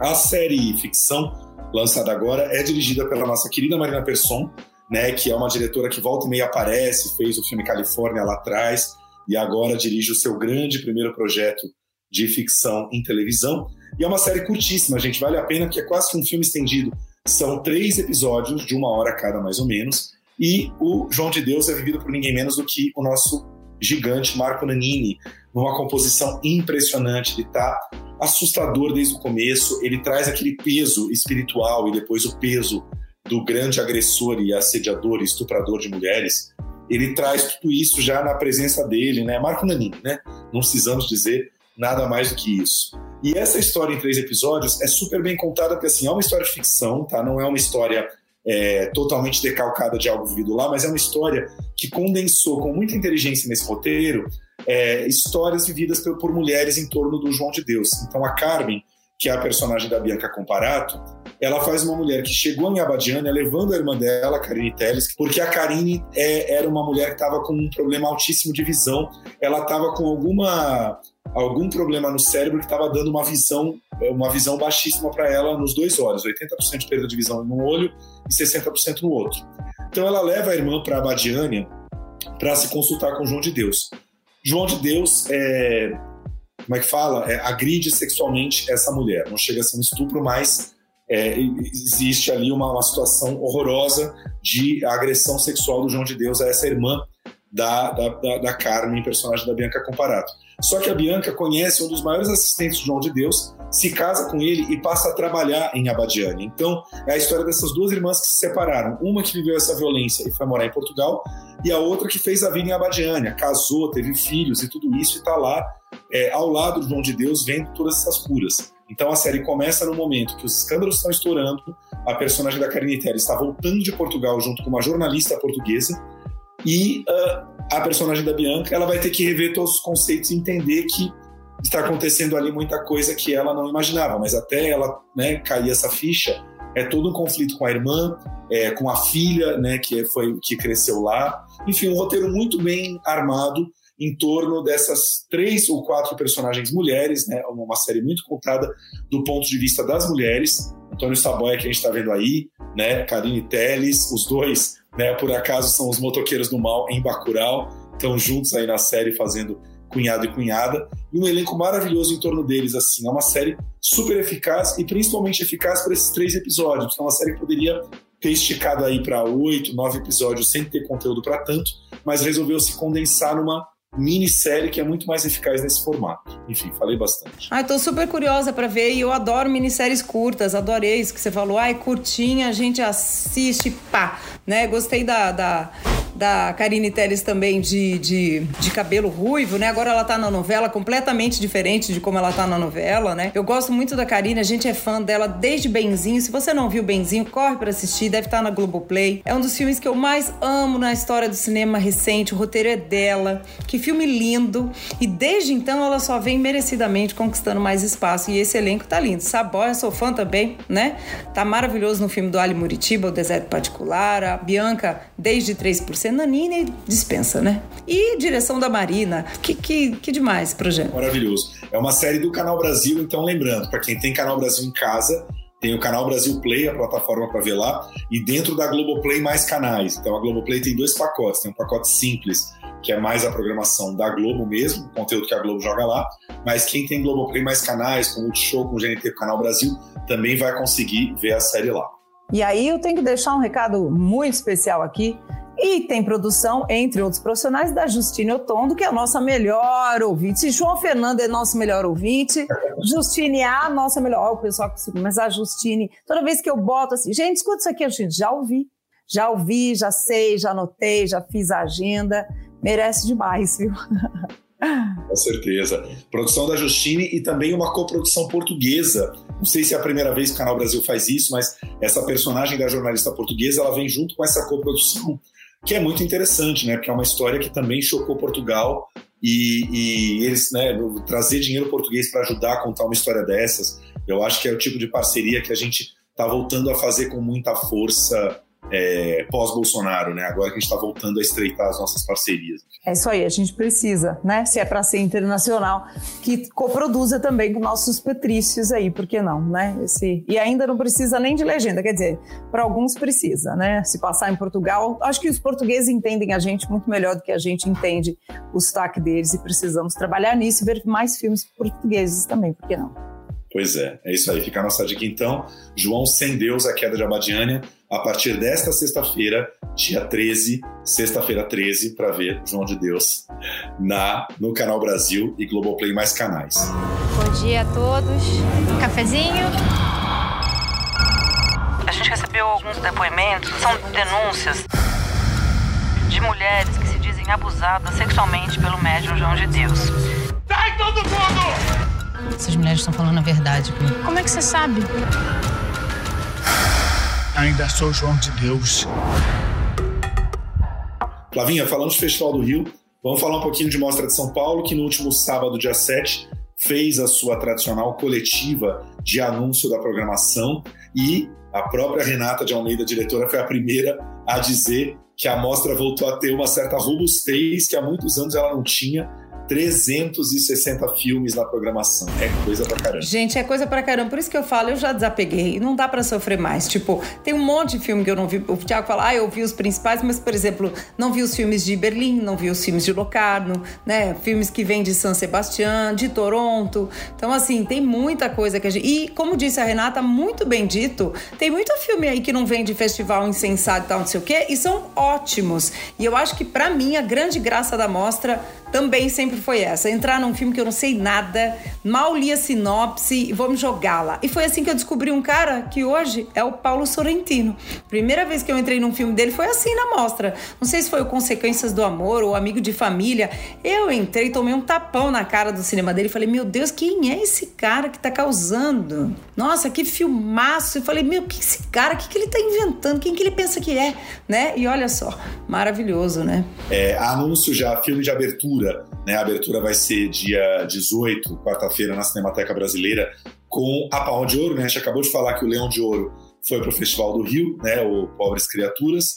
A série ficção lançada agora, é dirigida pela nossa querida Marina Persson, né, que é uma diretora que volta e meia aparece, fez o filme Califórnia lá atrás e agora dirige o seu grande primeiro projeto de ficção em televisão. E é uma série curtíssima, gente, vale a pena, porque é quase um filme estendido. São três episódios de uma hora cada, mais ou menos, e o João de Deus é vivido por ninguém menos do que o nosso gigante Marco Nanini, numa composição impressionante. Ele está assustador desde o começo, ele traz aquele peso espiritual e depois o peso do grande agressor e assediador e estuprador de mulheres. Ele traz tudo isso já na presença dele, né? Marco Nanini, né? Não precisamos dizer nada mais do que isso. E essa história em três episódios é super bem contada, porque assim, é uma história de ficção, tá? Não é uma história é, totalmente decalcada de algo vivido lá, mas é uma história que condensou com muita inteligência nesse roteiro é, histórias vividas por, por, mulheres em torno do João de Deus. Então a Carmen, que é a personagem da Bianca Comparato, ela faz uma mulher que chegou em Abadiânia levando a irmã dela, Karine Telles, porque a Karine é, era uma mulher que estava com um problema altíssimo de visão. Ela estava com alguma algum problema no cérebro que estava dando uma visão uma visão baixíssima para ela nos dois olhos, 80% de perda de visão num olho e 60% no outro. Então ela leva a irmã para Abadiânia para se consultar com João de Deus. João de Deus é, como é que fala? É, agride sexualmente essa mulher. Não chega a ser um estupro, mas é, existe ali uma, uma, situação horrorosa de agressão sexual do João de Deus a essa irmã da, da, da, da Carmen, personagem da Bianca Comparato. Só que a Bianca conhece um dos maiores assistentes de João de Deus, se casa com ele e passa a trabalhar em Abadiânia. Então, é a história dessas duas irmãs que se separaram. Uma que viveu essa violência e foi morar em Portugal, e a outra que fez a vida em Abadiânia, casou, teve filhos e tudo isso, e está lá é, ao lado do João de Deus, vendo todas essas curas. Então a série começa no momento que os escândalos estão estourando, a personagem da Karine Terry está voltando de Portugal junto com uma jornalista portuguesa, e uh, a personagem da Bianca ela vai ter que rever todos os conceitos e entender que está acontecendo ali muita coisa que ela não imaginava, mas até ela né, cair essa ficha, é todo um conflito com a irmã, é, com a filha, né, que foi que cresceu lá. Enfim, um roteiro muito bem armado em torno dessas três ou quatro personagens mulheres, né? Uma série muito contada do ponto de vista das mulheres. Antônio Saboia, que a gente está vendo aí, né? Karine Telles, os dois, né? Por acaso são os motoqueiros do mal em Bacurau, estão juntos aí na série fazendo cunhado e cunhada, e um elenco maravilhoso em torno deles, assim, é uma série super eficaz e principalmente eficaz para esses três episódios, porque é uma série que poderia ter esticado aí para oito, nove episódios sem ter conteúdo para tanto, mas resolveu se condensar numa minissérie que é muito mais eficaz nesse formato. Enfim, falei bastante. Ai, tô super curiosa para ver e eu adoro minisséries curtas, adorei isso que você falou. Ai, curtinha, a gente assiste, pá, né? Gostei da, da, da Karine Telles também de, de, de cabelo ruivo, né? Agora ela tá na novela completamente diferente de como ela tá na novela, né? Eu gosto muito da Karine, a gente é fã dela desde Benzinho. Se você não viu Benzinho, corre para assistir, deve estar na Globoplay. É um dos filmes que eu mais amo na história do cinema recente, o roteiro é dela. Que filme lindo. E desde então ela só vem merecidamente conquistando mais espaço. E esse elenco tá lindo. Saboia, sou fã também, né? Tá maravilhoso no filme do Ali Muritiba, O Deserto Particular. A Bianca, desde 3%. Nanini dispensa, né? E direção da Marina. Que, que, que demais esse projeto. Maravilhoso. É uma série do Canal Brasil, então lembrando, para quem tem Canal Brasil em casa, tem o Canal Brasil Play, a plataforma para ver lá, e dentro da Globoplay mais canais. Então a Globoplay tem dois pacotes, tem um pacote simples, que é mais a programação da Globo mesmo, o conteúdo que a Globo joga lá, mas quem tem Globoplay mais canais, com o Multishow, com o GNT, com o Canal Brasil, também vai conseguir ver a série lá. E aí eu tenho que deixar um recado muito especial aqui. E tem produção, entre outros profissionais, da Justine Otondo, que é a nossa melhor ouvinte. João Fernando é nosso melhor ouvinte, Justine é a nossa melhor. Ó, o pessoal que mas a Justine, toda vez que eu boto assim, gente, escuta isso aqui, Justine, já ouvi. Já ouvi, já sei, já anotei, já fiz a agenda. Merece demais, viu? [LAUGHS] Com certeza. Produção da Justine e também uma coprodução portuguesa. Não sei se é a primeira vez que o Canal Brasil faz isso, mas essa personagem da jornalista portuguesa, ela vem junto com essa coprodução, que é muito interessante, né? Porque é uma história que também chocou Portugal e, e eles, né, trazer dinheiro português para ajudar a contar uma história dessas, eu acho que é o tipo de parceria que a gente está voltando a fazer com muita força é, pós-Bolsonaro, né? Agora que a gente está voltando a estreitar as nossas parcerias. É isso aí, a gente precisa, né? Se é para ser internacional, que coproduza também com nossos patrícios aí, por que não, né? Esse... E ainda não precisa nem de legenda, quer dizer, para alguns precisa, né? Se passar em Portugal, acho que os portugueses entendem a gente muito melhor do que a gente entende o sotaque deles e precisamos trabalhar nisso e ver mais filmes portugueses também, por que não? Pois é, é isso aí. Fica a nossa dica então. João Sem Deus, a queda de Abadiânia, a partir desta sexta-feira, dia 13, sexta-feira 13, para ver João de Deus na no Canal Brasil e Globoplay mais canais. Bom dia a todos. Um cafezinho. A gente recebeu alguns depoimentos, são denúncias de mulheres que se dizem abusadas sexualmente pelo médium João de Deus. Sai todo mundo! Essas mulheres estão falando a verdade. Como é que você sabe? Ainda sou João de Deus. Flavinha, falamos do Festival do Rio. Vamos falar um pouquinho de Mostra de São Paulo, que no último sábado, dia 7, fez a sua tradicional coletiva de anúncio da programação e a própria Renata de Almeida, diretora, foi a primeira a dizer que a mostra voltou a ter uma certa robustez que há muitos anos ela não tinha 360 filmes na programação. É coisa pra caramba. Gente, é coisa pra caramba. Por isso que eu falo, eu já desapeguei. Não dá pra sofrer mais. Tipo, tem um monte de filme que eu não vi. O Thiago fala, ah, eu vi os principais, mas, por exemplo, não vi os filmes de Berlim, não vi os filmes de Locarno, né? Filmes que vêm de San Sebastián, de Toronto. Então, assim, tem muita coisa que a gente. E, como disse a Renata, muito bem dito, tem muito filme aí que não vem de festival insensado e tal, não sei o quê, e são ótimos. E eu acho que, pra mim, a grande graça da mostra também sempre foi essa. Entrar num filme que eu não sei nada, mal li a sinopse e jogar lá. E foi assim que eu descobri um cara que hoje é o Paulo Sorrentino. Primeira vez que eu entrei num filme dele foi assim na mostra. Não sei se foi o Consequências do Amor ou Amigo de Família. Eu entrei, tomei um tapão na cara do cinema dele e falei: Meu Deus, quem é esse cara que tá causando? Nossa, que filmaço! Eu falei: Meu, que esse cara, o que, que ele tá inventando? Quem que ele pensa que é? Né? E olha só, maravilhoso, né? É, anúncio já, filme de abertura. Né? Abertura vai ser dia 18, quarta-feira, na Cinemateca Brasileira, com a Palma de Ouro. Né? A gente acabou de falar que o Leão de Ouro foi para o Festival do Rio, né, o Pobres Criaturas.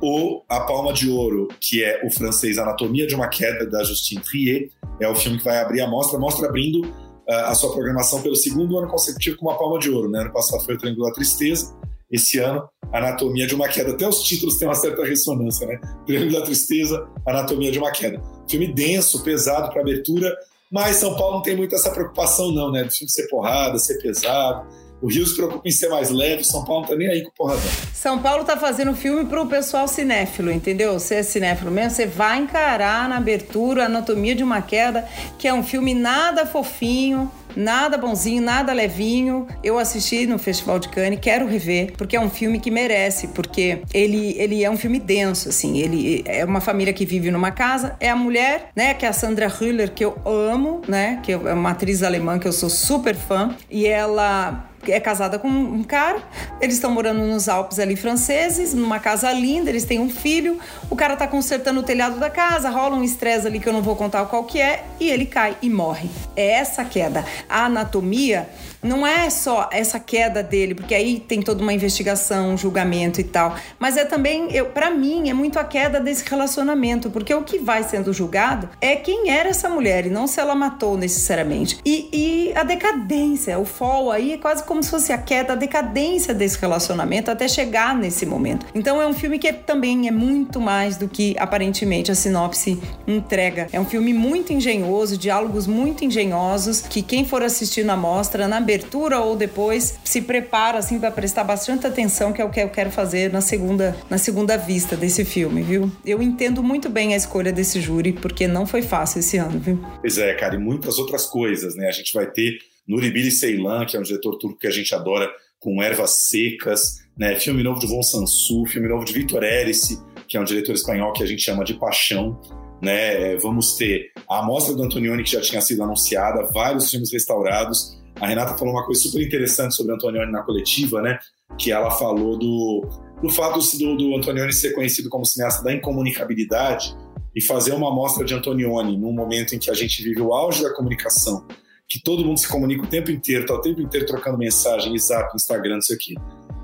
O A Palma de Ouro, que é o francês Anatomia de uma Queda, da Justine Trier, é o filme que vai abrir a mostra, a mostra abrindo uh, a sua programação pelo segundo ano consecutivo com uma Palma de Ouro. Né? Ano passado foi o Triângulo da Tristeza, esse ano, Anatomia de uma Queda. Até os títulos têm uma certa ressonância, né? Triângulo da Tristeza, Anatomia de uma Queda. Filme denso, pesado para abertura, mas São Paulo não tem muito essa preocupação, não, né? Do filme ser porrada, ser pesado. O Rio se preocupa em ser mais leve, São Paulo não tá nem aí com porradão. São Paulo tá fazendo filme pro pessoal cinéfilo, entendeu? Você é cinéfilo mesmo, você vai encarar na abertura Anatomia de uma Queda, que é um filme nada fofinho, nada bonzinho, nada levinho. Eu assisti no Festival de Cannes, quero rever, porque é um filme que merece, porque ele, ele é um filme denso, assim. Ele é uma família que vive numa casa, é a mulher, né, que é a Sandra Hüller, que eu amo, né, que é uma atriz alemã que eu sou super fã, e ela é casada com um cara, eles estão morando nos Alpes ali franceses, numa casa linda, eles têm um filho, o cara tá consertando o telhado da casa, rola um estresse ali que eu não vou contar qual que é, e ele cai e morre. É essa queda. A anatomia não é só essa queda dele, porque aí tem toda uma investigação, um julgamento e tal, mas é também, eu, para mim, é muito a queda desse relacionamento, porque o que vai sendo julgado é quem era essa mulher e não se ela matou necessariamente. E, e a decadência, o fall aí é quase como se fosse a queda, a decadência desse relacionamento até chegar nesse momento. Então é um filme que também é muito mais do que aparentemente a sinopse entrega. É um filme muito engenhoso, diálogos muito engenhosos, que quem for assistir na mostra, na abertura ou depois, se prepara assim para prestar bastante atenção, que é o que eu quero fazer na segunda, na segunda vista desse filme, viu? Eu entendo muito bem a escolha desse júri, porque não foi fácil esse ano, viu? Pois é, cara, e muitas outras coisas, né? A gente vai ter Nuribiri Ceylan, que é um diretor turco que a gente adora, com Ervas Secas, né? Filme novo de Von Sansu, filme novo de Vitor Erice, que é um diretor espanhol que a gente chama de Paixão. Né? Vamos ter a amostra do Antonioni, que já tinha sido anunciada, vários filmes restaurados, a Renata falou uma coisa super interessante sobre Antonioni na coletiva, né? Que ela falou do, do fato do, do Antonioni ser conhecido como cineasta da incomunicabilidade e fazer uma amostra de Antonioni num momento em que a gente vive o auge da comunicação, que todo mundo se comunica o tempo inteiro, tá o tempo inteiro trocando mensagem, exato, Instagram, isso aqui.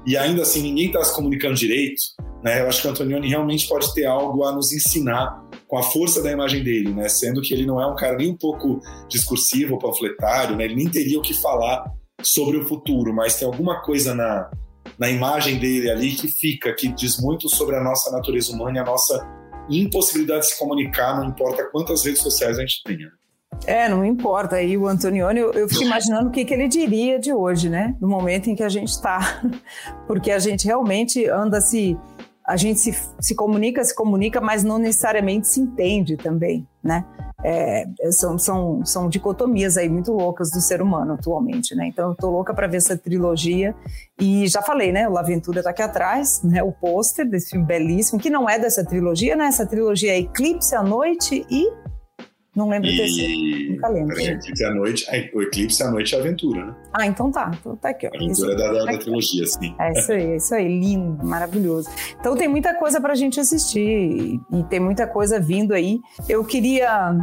E ainda assim ninguém está se comunicando direito, né? Eu acho que o Antonioni realmente pode ter algo a nos ensinar com a força da imagem dele, né? Sendo que ele não é um cara nem um pouco discursivo panfletário, né? Ele nem teria o que falar sobre o futuro, mas tem alguma coisa na, na imagem dele ali que fica, que diz muito sobre a nossa natureza humana e a nossa impossibilidade de se comunicar, não importa quantas redes sociais a gente tenha. É, não importa. E o Antonioni, eu, eu fico imaginando o que, que ele diria de hoje, né? No momento em que a gente está. [LAUGHS] Porque a gente realmente anda se a gente se, se comunica, se comunica, mas não necessariamente se entende também, né? É, são, são, são dicotomias aí muito loucas do ser humano atualmente, né? Então eu tô louca para ver essa trilogia e já falei, né? O Laventura tá aqui atrás, né? O pôster desse filme belíssimo, que não é dessa trilogia, né? Essa trilogia é Eclipse à Noite e não lembro e... terceiro. Nunca lembro. Eclipse à noite, o Eclipse à noite é aventura, né? Ah, então tá. Então tá aqui, ó. A aventura é da, da, da trilogia, sim. É isso aí, é isso aí. Lindo, maravilhoso. Então tem muita coisa pra gente assistir e, e tem muita coisa vindo aí. Eu queria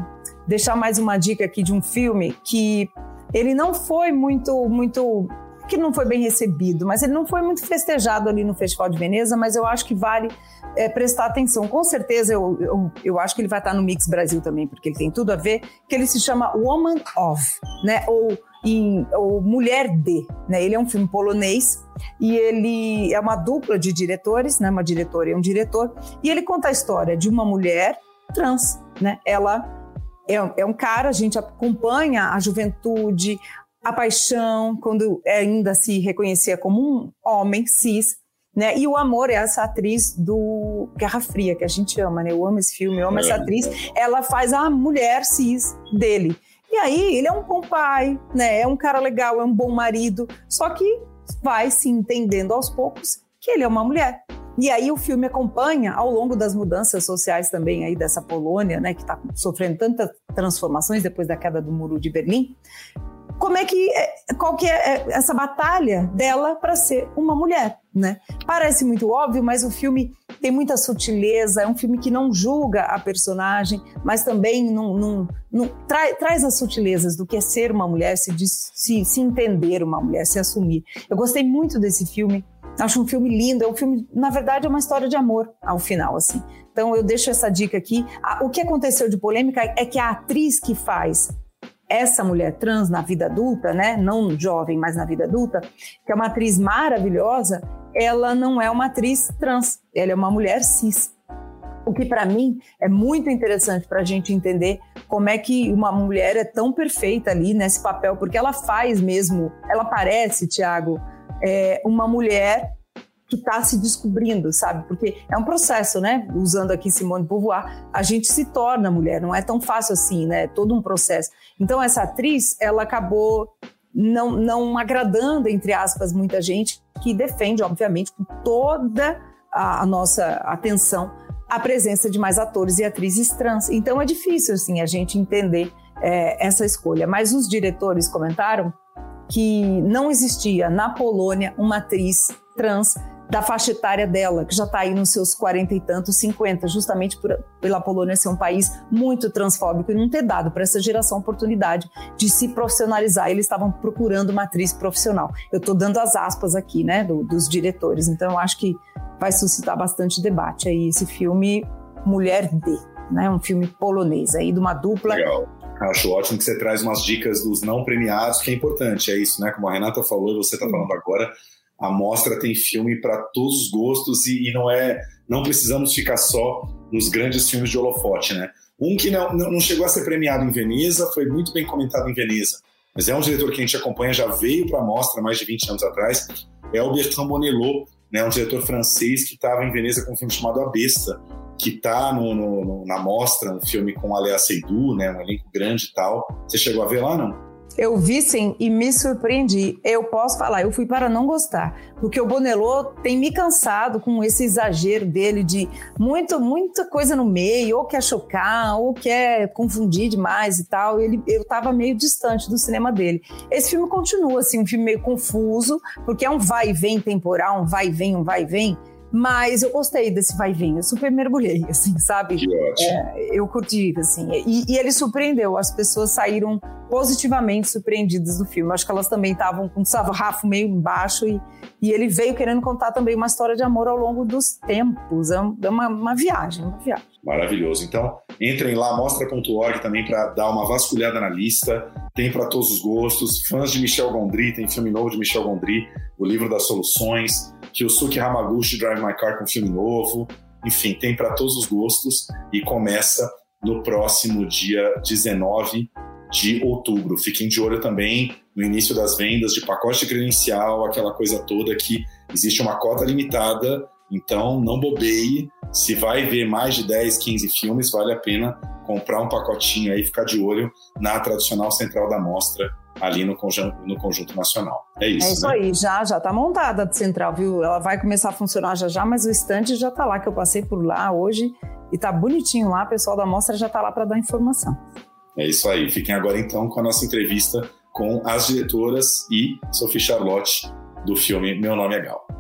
deixar mais uma dica aqui de um filme que ele não foi muito, muito que não foi bem recebido, mas ele não foi muito festejado ali no Festival de Veneza, mas eu acho que vale é, prestar atenção. Com certeza eu, eu, eu, acho que ele vai estar no Mix Brasil também, porque ele tem tudo a ver, que ele se chama Woman of, né? Ou, em, ou Mulher de, né? Ele é um filme polonês e ele é uma dupla de diretores, né? Uma diretora e um diretor, e ele conta a história de uma mulher trans, né? Ela é, é um cara, a gente acompanha a juventude, a paixão, quando ainda se reconhecia como um homem cis, né? E o amor é essa atriz do Guerra Fria, que a gente ama, né? Eu amo esse filme, eu amo essa é. atriz. Ela faz a mulher cis dele. E aí, ele é um bom pai, né? É um cara legal, é um bom marido, só que vai se entendendo aos poucos que ele é uma mulher. E aí o filme acompanha ao longo das mudanças sociais também aí dessa Polônia, né, que está sofrendo tantas transformações depois da queda do muro de Berlim, como é que é, qual que é, é essa batalha dela para ser uma mulher, né? Parece muito óbvio, mas o filme tem muita sutileza, é um filme que não julga a personagem, mas também não, não, não tra, traz as sutilezas do que é ser uma mulher, se, se, se entender uma mulher, se assumir. Eu gostei muito desse filme. Acho um filme lindo, é um filme, na verdade, é uma história de amor ao final, assim. Então eu deixo essa dica aqui. O que aconteceu de polêmica é que a atriz que faz essa mulher trans na vida adulta, né, não jovem, mas na vida adulta, que é uma atriz maravilhosa, ela não é uma atriz trans, ela é uma mulher cis. O que para mim é muito interessante para a gente entender como é que uma mulher é tão perfeita ali nesse papel, porque ela faz mesmo, ela parece, Tiago, é, uma mulher que está se descobrindo, sabe? Porque é um processo, né? Usando aqui Simone de Beauvoir, a gente se torna mulher, não é tão fácil assim, né? É todo um processo. Então essa atriz, ela acabou não, não agradando, entre aspas, muita gente que defende, obviamente, com toda a, a nossa atenção a presença de mais atores e atrizes trans. Então é difícil assim a gente entender é, essa escolha. Mas os diretores comentaram que não existia na Polônia uma atriz trans da faixa etária dela, que já está aí nos seus 40 e tantos, 50, justamente por, pela Polônia ser um país muito transfóbico e não ter dado para essa geração oportunidade de se profissionalizar. Eles estavam procurando uma atriz profissional. Eu estou dando as aspas aqui, né, do, dos diretores. Então, eu acho que vai suscitar bastante debate aí esse filme Mulher D, né, um filme polonês aí de uma dupla. Legal. Acho ótimo que você traz umas dicas dos não premiados, que é importante, é isso, né? Como a Renata falou e você está falando agora, a mostra tem filme para todos os gostos e, e, não é, não precisamos ficar só nos grandes filmes de holofote, né? Um que não, não chegou a ser premiado em Veneza, foi muito bem comentado em Veneza, mas é um diretor que a gente acompanha, já veio para a mostra mais de 20 anos atrás, é o Bertrand Bonello, né, um diretor francês que estava em Veneza com um filme chamado A Besta, que está na mostra, um filme com Alea Seydoux, né, um elenco grande e tal. Você chegou a ver lá, não? Eu vi sim e me surpreendi. Eu posso falar, eu fui para não gostar, porque o Bonello tem me cansado com esse exagero dele de muito, muita coisa no meio, ou quer chocar, ou quer confundir demais e tal. Ele, eu estava meio distante do cinema dele. Esse filme continua assim, um filme meio confuso, porque é um vai e vem temporal, um vai e vem, um vai e vem. Mas eu gostei desse vai e vem, eu super mergulhei, [LAUGHS] assim, sabe? Que ótimo. É, eu curti, assim. E, e, ele surpreendeu, as pessoas saíram positivamente surpreendidas do filme. Acho que elas também estavam com o sarrafo meio baixo e, e ele veio querendo contar também uma história de amor ao longo dos tempos. É, é uma, uma viagem, uma viagem. Maravilhoso. Então, entrem lá, mostra.org também para dar uma vasculhada na lista. Tem para todos os gostos. Fãs de Michel Gondry, tem filme novo de Michel Gondry, O Livro das Soluções. Kyosuke Hamaguchi Drive My Car com filme novo. Enfim, tem para todos os gostos e começa no próximo dia 19 de outubro. Fiquem de olho também no início das vendas de pacote credencial, aquela coisa toda que existe uma cota limitada, então não bobeie. Se vai ver mais de 10, 15 filmes, vale a pena comprar um pacotinho aí ficar de olho na tradicional central da mostra ali no conjunto, no conjunto nacional. É isso. É isso né? aí, já já está montada a central, viu? Ela vai começar a funcionar já já, mas o estande já está lá, que eu passei por lá hoje e está bonitinho lá, o pessoal da mostra já está lá para dar informação. É isso aí. Fiquem agora então com a nossa entrevista com as diretoras e Sophie Charlotte do filme Meu Nome é Gal.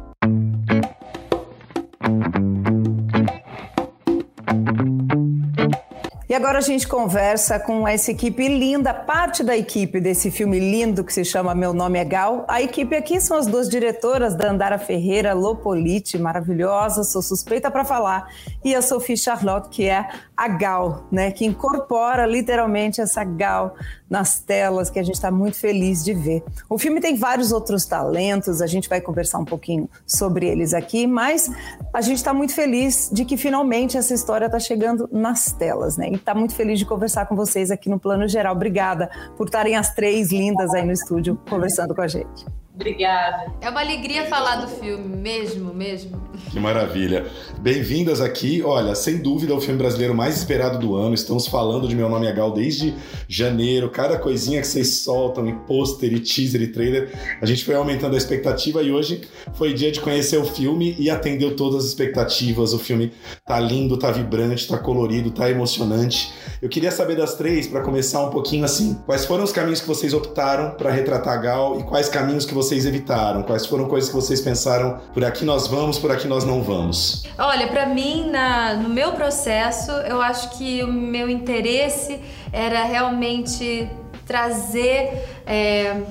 E agora a gente conversa com essa equipe linda, parte da equipe desse filme lindo que se chama Meu Nome é Gal. A equipe aqui são as duas diretoras, da Andara Ferreira, Lopolite, maravilhosa, sou suspeita para falar, e a Sophie Charlotte, que é a Gal, né, que incorpora literalmente essa Gal nas telas, que a gente está muito feliz de ver. O filme tem vários outros talentos, a gente vai conversar um pouquinho sobre eles aqui, mas a gente está muito feliz de que finalmente essa história está chegando nas telas, né? E está muito feliz de conversar com vocês aqui no Plano Geral. Obrigada por estarem as três lindas aí no estúdio conversando com a gente. Obrigada. É uma alegria falar do filme, mesmo, mesmo. Que maravilha. Bem-vindas aqui. Olha, sem dúvida, o filme brasileiro mais esperado do ano. Estamos falando de Meu Nome é Gal desde janeiro. Cada coisinha que vocês soltam em pôster, e teaser e trailer, a gente foi aumentando a expectativa e hoje foi dia de conhecer o filme e atendeu todas as expectativas. O filme tá lindo, tá vibrante, tá colorido, tá emocionante. Eu queria saber das três, para começar um pouquinho assim, quais foram os caminhos que vocês optaram para retratar a Gal e quais caminhos que vocês evitaram? Quais foram coisas que vocês pensaram, por aqui nós vamos, por aqui nós não vamos? Olha, para mim, na, no meu processo, eu acho que o meu interesse era realmente trazer é,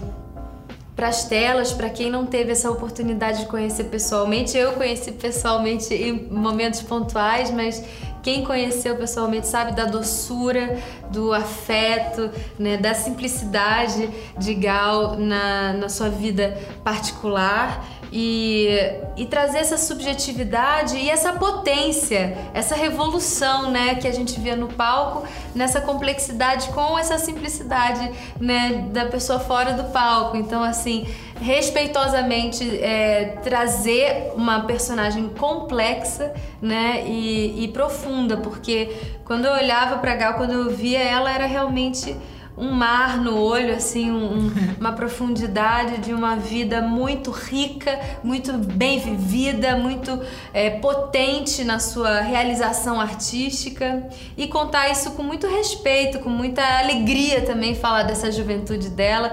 para as telas, para quem não teve essa oportunidade de conhecer pessoalmente. Eu conheci pessoalmente em momentos pontuais, mas quem conheceu pessoalmente sabe da doçura, do afeto, né, da simplicidade de Gal na, na sua vida particular e, e trazer essa subjetividade e essa potência, essa revolução, né, que a gente via no palco, nessa complexidade com essa simplicidade, né, da pessoa fora do palco. Então, assim, respeitosamente é, trazer uma personagem complexa, né, e, e profunda, porque quando eu olhava para Gal, quando eu via ela, era realmente um mar no olho, assim, um, [LAUGHS] uma profundidade de uma vida muito rica, muito bem vivida, muito é, potente na sua realização artística. E contar isso com muito respeito, com muita alegria também falar dessa juventude dela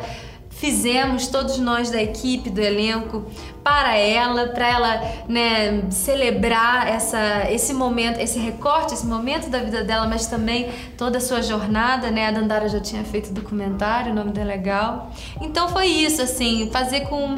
fizemos todos nós da equipe, do elenco, para ela, para ela né, celebrar essa, esse momento, esse recorte, esse momento da vida dela, mas também toda a sua jornada, né? A Dandara já tinha feito documentário, o nome dela é legal. Então foi isso, assim, fazer com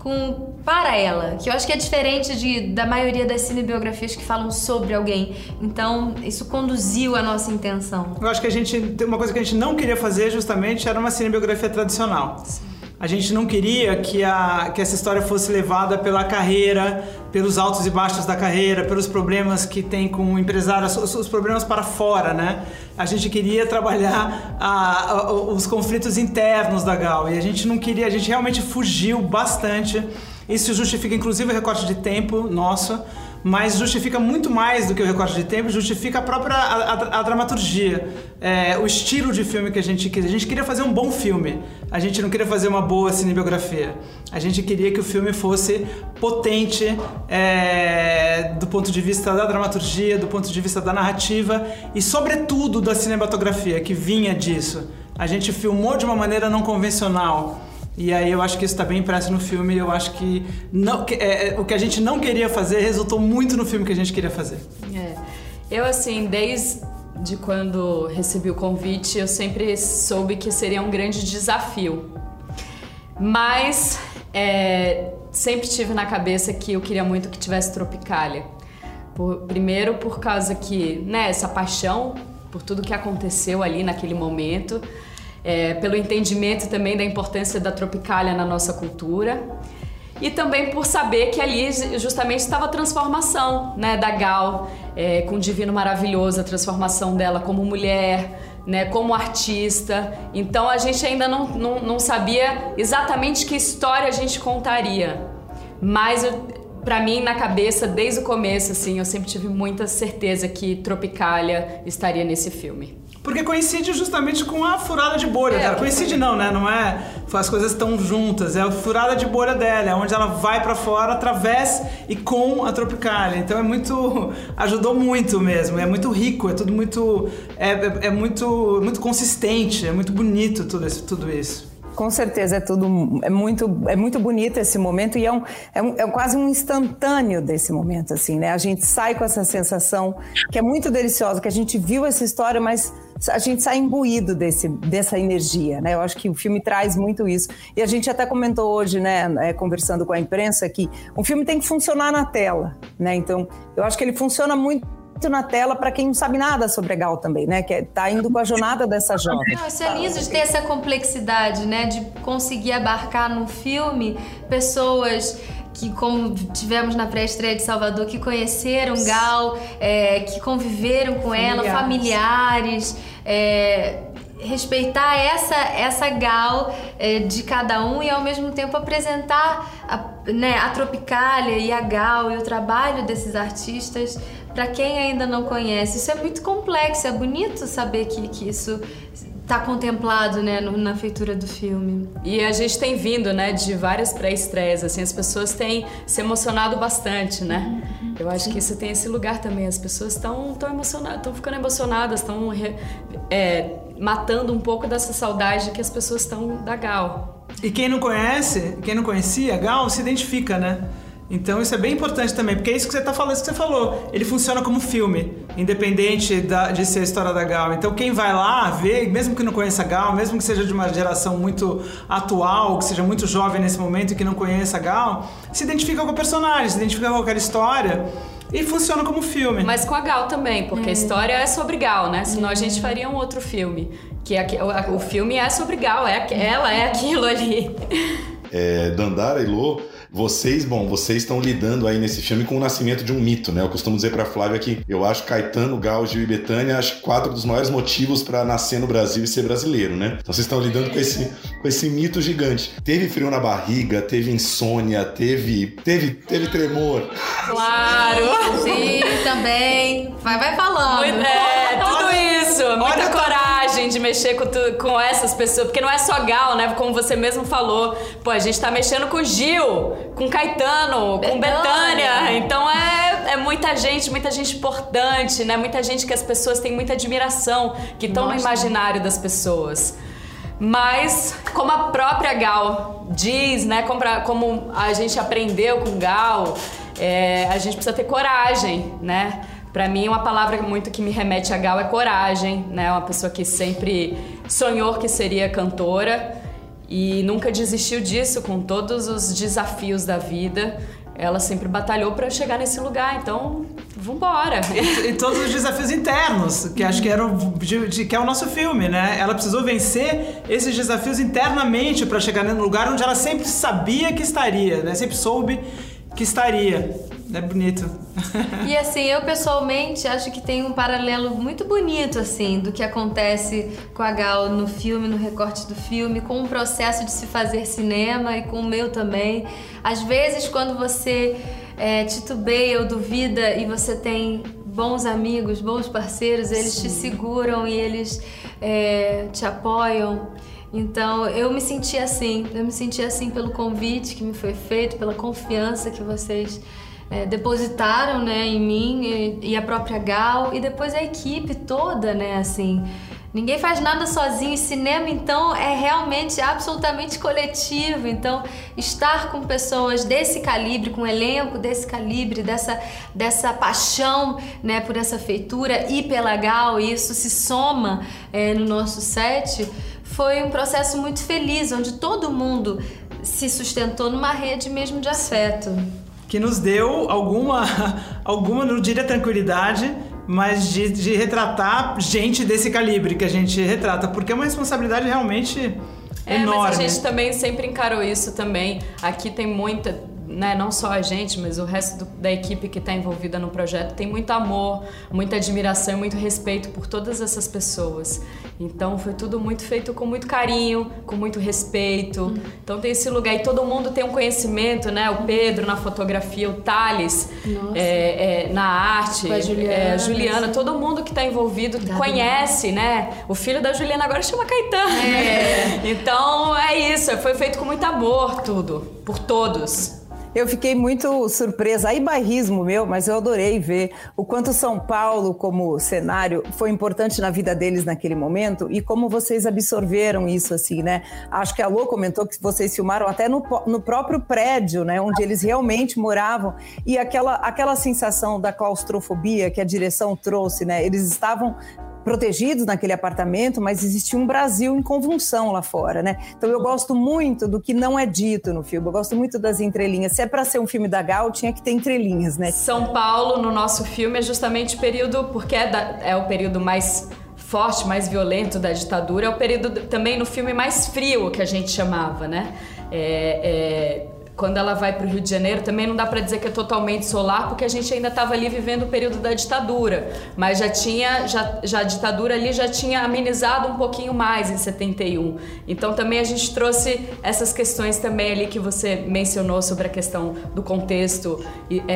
com para ela, que eu acho que é diferente de, da maioria das cinebiografias que falam sobre alguém. Então, isso conduziu a nossa intenção. Eu acho que a gente uma coisa que a gente não queria fazer justamente era uma cinebiografia tradicional. Sim. A gente não queria que, a, que essa história fosse levada pela carreira, pelos altos e baixos da carreira, pelos problemas que tem com o empresário, os, os problemas para fora, né? A gente queria trabalhar a, a, os conflitos internos da Gal e a gente não queria, a gente realmente fugiu bastante. Isso justifica inclusive o recorte de tempo nosso mas justifica muito mais do que o recorte de tempo, justifica a própria a, a, a dramaturgia, é, o estilo de filme que a gente quis. A gente queria fazer um bom filme, a gente não queria fazer uma boa cinebiografia. A gente queria que o filme fosse potente é, do ponto de vista da dramaturgia, do ponto de vista da narrativa e, sobretudo, da cinematografia, que vinha disso. A gente filmou de uma maneira não convencional. E aí eu acho que isso está bem impresso no filme. Eu acho que, não, é, é, o que a gente não queria fazer resultou muito no filme que a gente queria fazer. É. Eu, assim, desde quando recebi o convite, eu sempre soube que seria um grande desafio. Mas é, sempre tive na cabeça que eu queria muito que tivesse Tropicália. Por, primeiro por causa que, né, essa paixão por tudo que aconteceu ali naquele momento é, pelo entendimento também da importância da tropicália na nossa cultura e também por saber que ali justamente estava a transformação né, da Gal é, com o Divino Maravilhoso, a transformação dela como mulher, né, como artista. Então a gente ainda não, não, não sabia exatamente que história a gente contaria, mas para mim na cabeça desde o começo assim eu sempre tive muita certeza que Tropicália estaria nesse filme. Porque coincide justamente com a furada de bolha é, dela. Coincide não, né? Não é as coisas estão juntas. É a furada de bolha dela, é onde ela vai para fora através e com a Tropicália. Então é muito. ajudou muito mesmo. É muito rico, é tudo muito. É, é, é muito, muito consistente, é muito bonito tudo isso. Tudo isso. Com certeza, é tudo é muito, é muito bonito esse momento e é, um, é, um, é quase um instantâneo desse momento, assim, né? A gente sai com essa sensação que é muito deliciosa, que a gente viu essa história, mas a gente sai imbuído desse, dessa energia, né? Eu acho que o filme traz muito isso. E a gente até comentou hoje, né, é, conversando com a imprensa, que um filme tem que funcionar na tela, né? Então, eu acho que ele funciona muito na tela para quem não sabe nada sobre Gal também, né? Que é, tá indo com a jornada dessa jovem. Não, isso é lindo de ter essa complexidade, né? De conseguir abarcar no filme pessoas que como tivemos na pré-estreia de Salvador, que conheceram Gal, é, que conviveram com familiares. ela, familiares, é, respeitar essa essa Gal é, de cada um e ao mesmo tempo apresentar a, né, a Tropicália e a Gal e o trabalho desses artistas para quem ainda não conhece. Isso é muito complexo, é bonito saber que, que isso está contemplado né, no, na feitura do filme. E a gente tem vindo né, de várias pré-estreias, assim, as pessoas têm se emocionado bastante, né? Uhum, Eu acho Sim. que isso tem esse lugar também, as pessoas estão tão emocionadas, estão ficando emocionadas, estão é, matando um pouco dessa saudade que as pessoas estão da Gal. E quem não conhece, quem não conhecia Gal, se identifica, né? Então isso é bem importante também, porque é isso que você tá falando, isso que você falou. Ele funciona como filme, independente da, de ser a história da Gal. Então quem vai lá ver, mesmo que não conheça a Gal, mesmo que seja de uma geração muito atual, que seja muito jovem nesse momento e que não conheça a Gal, se identifica com o personagem, se identifica com aquela história. E funciona como filme. Mas com a Gal também, porque a história é sobre Gal, né? Senão a gente faria um outro filme. Que é, o, o filme é sobre Gal, é, ela é aquilo ali. É, Dandara e Lô vocês, bom, vocês estão lidando aí nesse filme com o nascimento de um mito, né? Eu costumo dizer para Flávia que eu acho Caetano, Gal, Gil e Betânia, acho quatro dos maiores motivos para nascer no Brasil e ser brasileiro, né? Então vocês estão lidando com esse, com esse mito gigante. Teve frio na barriga, teve insônia, teve, teve, teve tremor. Claro! Sim, também. Vai, vai falando. É, tudo isso. Muita Olha coragem de mexer com, tu, com essas pessoas. Porque não é só Gal, né? Como você mesmo falou. Pô, a gente tá mexendo com Gil, com Caetano, Betânia. com Betânia. Então é, é muita gente, muita gente importante, né? Muita gente que as pessoas têm muita admiração, que estão no imaginário das pessoas. Mas, como a própria Gal diz, né? Como, como a gente aprendeu com Gal, é, a gente precisa ter coragem, né? Para mim, uma palavra muito que me remete a Gal é coragem, né? Uma pessoa que sempre sonhou que seria cantora e nunca desistiu disso com todos os desafios da vida. Ela sempre batalhou para chegar nesse lugar, então vambora. E, e todos os desafios internos, que acho que eram de, de, que é o nosso filme, né? Ela precisou vencer esses desafios internamente para chegar no lugar onde ela sempre sabia que estaria, né? Sempre soube que estaria. É bonito. E assim, eu pessoalmente acho que tem um paralelo muito bonito, assim, do que acontece com a Gal no filme, no recorte do filme, com o processo de se fazer cinema e com o meu também. Às vezes, quando você é, titubeia ou duvida e você tem bons amigos, bons parceiros, eles Sim. te seguram e eles é, te apoiam. Então eu me senti assim, eu me senti assim pelo convite que me foi feito, pela confiança que vocês é, depositaram né, em mim e, e, a própria Gal e depois a equipe toda, né? Assim, ninguém faz nada sozinho. Cinema, então, é realmente absolutamente coletivo. Então, estar com pessoas desse calibre, com um elenco desse calibre, dessa, dessa paixão né, por essa feitura e pela Gal, e isso se soma é, no nosso set, foi um processo muito feliz, onde todo mundo se sustentou numa rede mesmo de afeto que nos deu alguma, [LAUGHS] alguma, não diria tranquilidade, mas de, de retratar gente desse calibre que a gente retrata, porque é uma responsabilidade realmente é, enorme. mas a gente também sempre encarou isso também. Aqui tem muita né, não só a gente, mas o resto do, da equipe que está envolvida no projeto tem muito amor, muita admiração e muito respeito por todas essas pessoas. Então foi tudo muito feito com muito carinho, com muito respeito. Uhum. Então tem esse lugar e todo mundo tem um conhecimento, né? O Pedro na fotografia, o Thales é, é, na arte, a Juliana, é, a Juliana todo mundo que está envolvido conhece, né? O filho da Juliana agora chama Caetano. É. [LAUGHS] então é isso, foi feito com muito amor tudo, por todos. Eu fiquei muito surpresa, aí bairrismo meu, mas eu adorei ver o quanto São Paulo, como cenário, foi importante na vida deles naquele momento e como vocês absorveram isso, assim, né? Acho que a Lô comentou que vocês filmaram até no, no próprio prédio, né? Onde eles realmente moravam e aquela, aquela sensação da claustrofobia que a direção trouxe, né? Eles estavam protegidos naquele apartamento, mas existia um Brasil em convulsão lá fora, né? Então eu gosto muito do que não é dito no filme, eu gosto muito das entrelinhas. Se é para ser um filme da Gal, tinha que ter entrelinhas, né? São Paulo, no nosso filme, é justamente o período, porque é, da, é o período mais forte, mais violento da ditadura, é o período também no filme mais frio, que a gente chamava, né? É, é quando ela vai para o Rio de Janeiro, também não dá para dizer que é totalmente solar, porque a gente ainda estava ali vivendo o período da ditadura, mas já tinha, já, já a ditadura ali já tinha amenizado um pouquinho mais em 71. Então também a gente trouxe essas questões também ali que você mencionou sobre a questão do contexto é,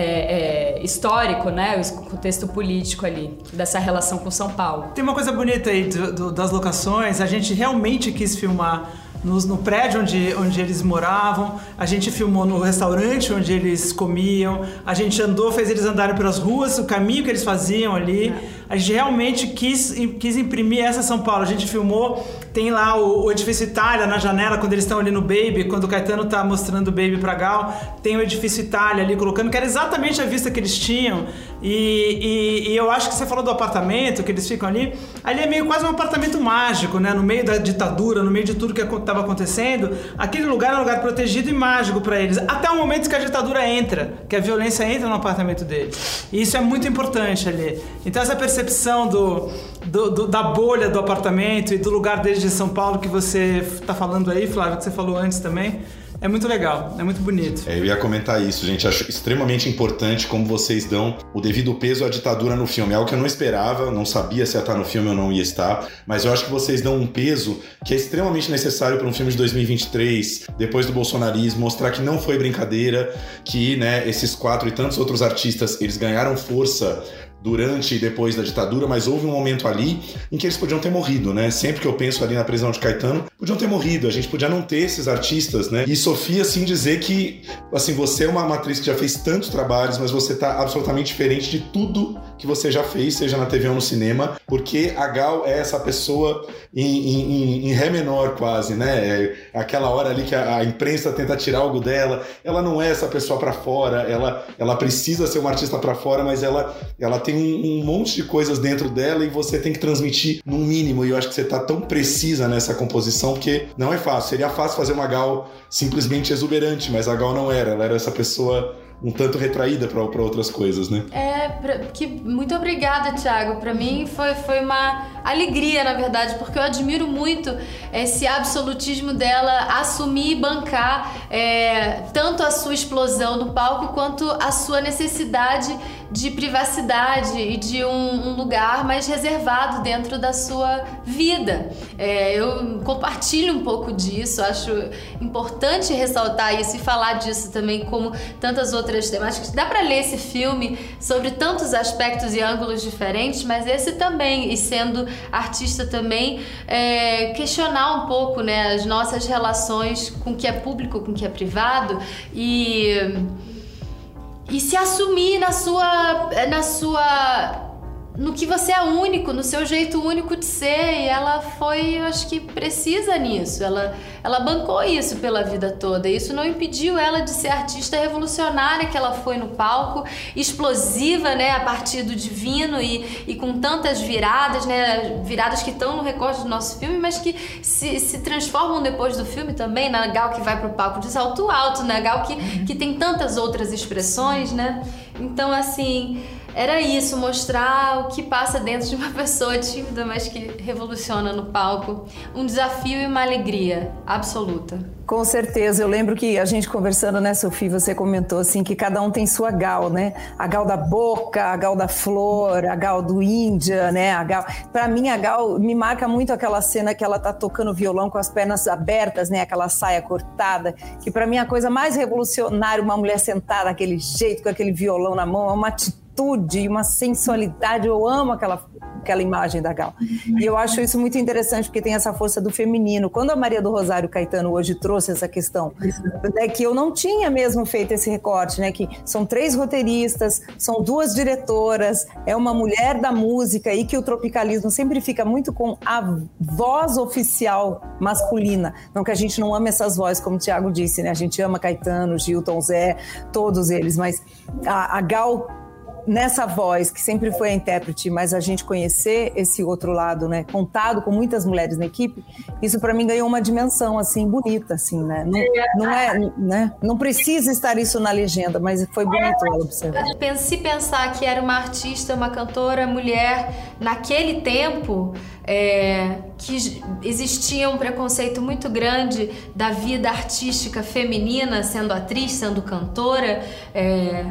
é, histórico, né, o contexto político ali, dessa relação com São Paulo. Tem uma coisa bonita aí do, do, das locações, a gente realmente quis filmar no, prédio onde, onde eles moravam, a gente filmou no restaurante onde eles comiam, a gente andou, fez eles andarem pelas ruas, o caminho que eles faziam ali. É. a gente realmente quis, quis imprimir essa São Paulo. A gente filmou, tem lá o, o edifício Itália na janela, quando eles estão ali no Baby, quando o Caetano tá mostrando o Baby pra Gal, tem o edifício Itália ali colocando, que era exatamente a vista que eles tinham. E, e, e eu acho que você falou do apartamento, que eles ficam ali. Ali é meio quase um apartamento mágico, né? No meio da ditadura, no meio de tudo que estava acontecendo. Aquele lugar é um lugar protegido e mágico para eles. Até o momento que a ditadura entra, que a violência entra no apartamento deles. E isso é muito importante ali. Então essa percepção do, do, do, da bolha do apartamento e do lugar deles de São Paulo que você está falando aí, Flávio, que você falou antes também é muito legal, é muito bonito. É, eu ia comentar isso, gente. Acho extremamente importante como vocês dão o devido peso à ditadura no filme. É algo que eu não esperava, não sabia se ia estar no filme ou não ia estar, mas eu acho que vocês dão um peso que é extremamente necessário para um filme de 2023, depois do bolsonarismo, mostrar que não foi brincadeira, que né, esses quatro e tantos outros artistas eles ganharam força durante e depois da ditadura, mas houve um momento ali em que eles podiam ter morrido, né? Sempre que eu penso ali na prisão de Caetano, podiam ter morrido, a gente podia não ter esses artistas, né? E Sofia, assim, dizer que, assim, você é uma atriz que já fez tantos trabalhos, mas você tá absolutamente diferente de tudo que você já fez, seja na TV ou no cinema, porque a Gal é essa pessoa em, em, em ré menor quase, né? É aquela hora ali que a, a, imprensa tenta tirar algo dela, ela não é essa pessoa para fora, ela, ela precisa ser uma artista para fora, mas ela, ela tem um, um, monte de coisas dentro dela e você tem que transmitir no mínimo. E eu acho que você tá tão precisa nessa composição porque não é fácil. Seria fácil fazer uma Gal simplesmente exuberante, mas a Gal não era. Ela era essa pessoa um tanto retraída para outras coisas, né? É, pra, que, muito obrigada, Thiago. Para mim foi, foi uma alegria, na verdade, porque eu admiro muito esse absolutismo dela assumir e bancar é, tanto a sua explosão no palco quanto a sua necessidade de privacidade e de um, um lugar mais reservado dentro da sua vida. É, eu compartilho um pouco disso, acho importante ressaltar isso e falar disso também, como tantas outras temáticas. Dá para ler esse filme sobre tantos aspectos e ângulos diferentes, mas esse também, e sendo artista também, é, questionar um pouco né, as nossas relações com o que é público, com o que é privado e e se assumir na sua na sua no que você é único, no seu jeito único de ser. E ela foi, eu acho que precisa nisso. Ela, ela bancou isso pela vida toda. Isso não impediu ela de ser artista revolucionária que ela foi no palco, explosiva, né, a partir do divino e, e com tantas viradas, né, viradas que estão no recorte do nosso filme, mas que se, se transformam depois do filme também, na Gal que vai pro palco de salto alto, na Gal que, que tem tantas outras expressões, né? Então, assim, era isso, mostrar o que passa dentro de uma [LAUGHS] pessoa tímida, mas que revoluciona no palco. Um desafio e uma alegria absoluta. Com certeza, eu lembro que a gente conversando, né, Sofia, você comentou assim que cada um tem sua gal, né? A gal da boca, a gal da flor, a gal do Índia, né? A gal. Para mim a gal me marca muito aquela cena que ela tá tocando violão com as pernas abertas, né? Aquela saia cortada, que para mim é a coisa mais revolucionária, uma mulher sentada daquele jeito com aquele violão na mão, é uma atitude e uma sensualidade. Eu amo aquela, aquela imagem da Gal. E eu acho isso muito interessante porque tem essa força do feminino. Quando a Maria do Rosário Caetano hoje trouxe essa questão, é que eu não tinha mesmo feito esse recorte, né? Que são três roteiristas, são duas diretoras, é uma mulher da música e que o tropicalismo sempre fica muito com a voz oficial masculina. Não que a gente não ame essas vozes, como o Tiago disse, né? A gente ama Caetano, Gilton, Zé, todos eles, mas a, a Gal nessa voz, que sempre foi a intérprete, mas a gente conhecer esse outro lado, né, contado com muitas mulheres na equipe, isso para mim ganhou uma dimensão assim bonita, assim, né? Não, não é, né? Não precisa estar isso na legenda, mas foi bonito ela observar. Se pensar que era uma artista, uma cantora, mulher naquele tempo, é, que existia um preconceito muito grande da vida artística feminina, sendo atriz, sendo cantora. É,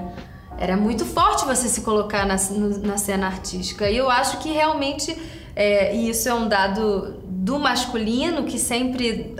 era muito forte você se colocar na, na cena artística. E eu acho que realmente, é, e isso é um dado do masculino que sempre.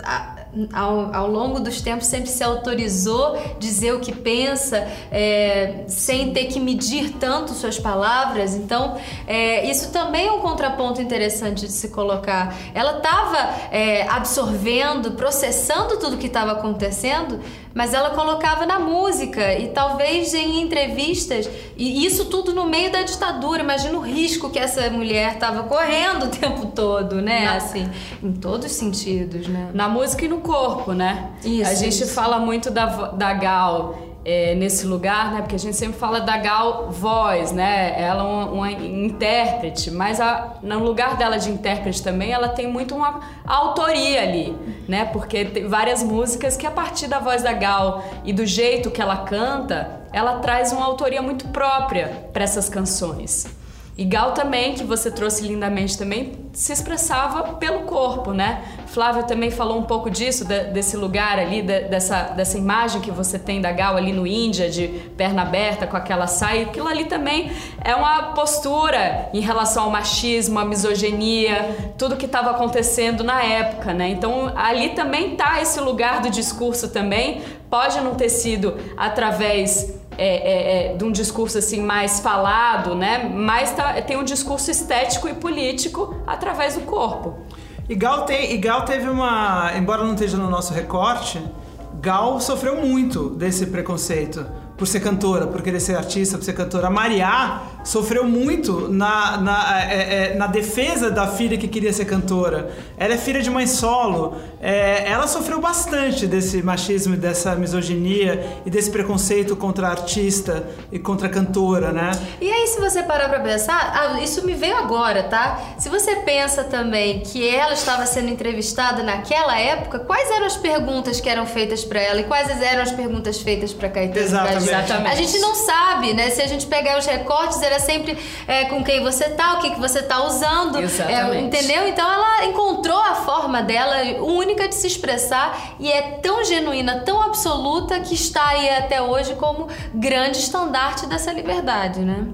ao, ao, longo dos tempos sempre se autorizou dizer o que pensa é, sem ter que medir tanto suas palavras então é, isso também é um contraponto interessante de se colocar ela estava é, absorvendo processando tudo que estava acontecendo mas ela colocava na música e talvez em entrevistas, e isso tudo no meio da ditadura. Imagina o risco que essa mulher estava correndo o tempo todo, né? Na- Assim, em todos os sentidos, né? Na música e no corpo, né? Isso, A gente isso. fala muito da, da Gal é, nesse lugar, né? Porque a gente sempre fala da Gal voz, né? Ela é uma, uma intérprete, mas a- no lugar dela de intérprete também, ela tem muito uma autoria ali, né? Porque tem várias músicas que a partir da voz da Gal e do jeito que ela canta, ela traz uma autoria muito própria para essas canções. E Gal também, que você trouxe lindamente também, se expressava pelo corpo, né? Flávia também falou um pouco disso, de- desse lugar ali, de- dessa, dessa imagem que você tem da Gal ali no Índia, de perna aberta, com aquela saia. Aquilo ali também é uma postura em relação ao machismo, à misoginia, tudo que estava acontecendo na época, né? Então ali também tá esse lugar do discurso também. Pode não ter sido através é, é, é, de um discurso assim mais falado, né? Mas tá- tem um discurso estético e político através do corpo. E Gal, tem, e Gal teve uma. Embora não esteja no nosso recorte, Gal sofreu muito desse preconceito por ser cantora, por querer ser artista, por ser cantora. A Mariá sofreu muito na, na, é, é, na defesa da filha que queria ser cantora. Ela é filha de mãe solo. É, ela sofreu bastante desse machismo dessa misoginia e desse preconceito contra a artista e contra a cantora, né? E aí, se você parar pra pensar, ah, isso me veio agora, tá? Se você pensa também que ela estava sendo entrevistada naquela época, quais eram as perguntas que eram feitas pra ela e quais eram as perguntas feitas pra Caetano? Exatamente. Exatamente. A gente não sabe, né? Se a gente pegar os recortes, era sempre é, com quem você tá, o que, que você tá usando. Exatamente. É, entendeu? Então ela encontrou a forma dela única de se expressar e é tão genuína, tão absoluta que está aí até hoje como grande estandarte dessa liberdade, né?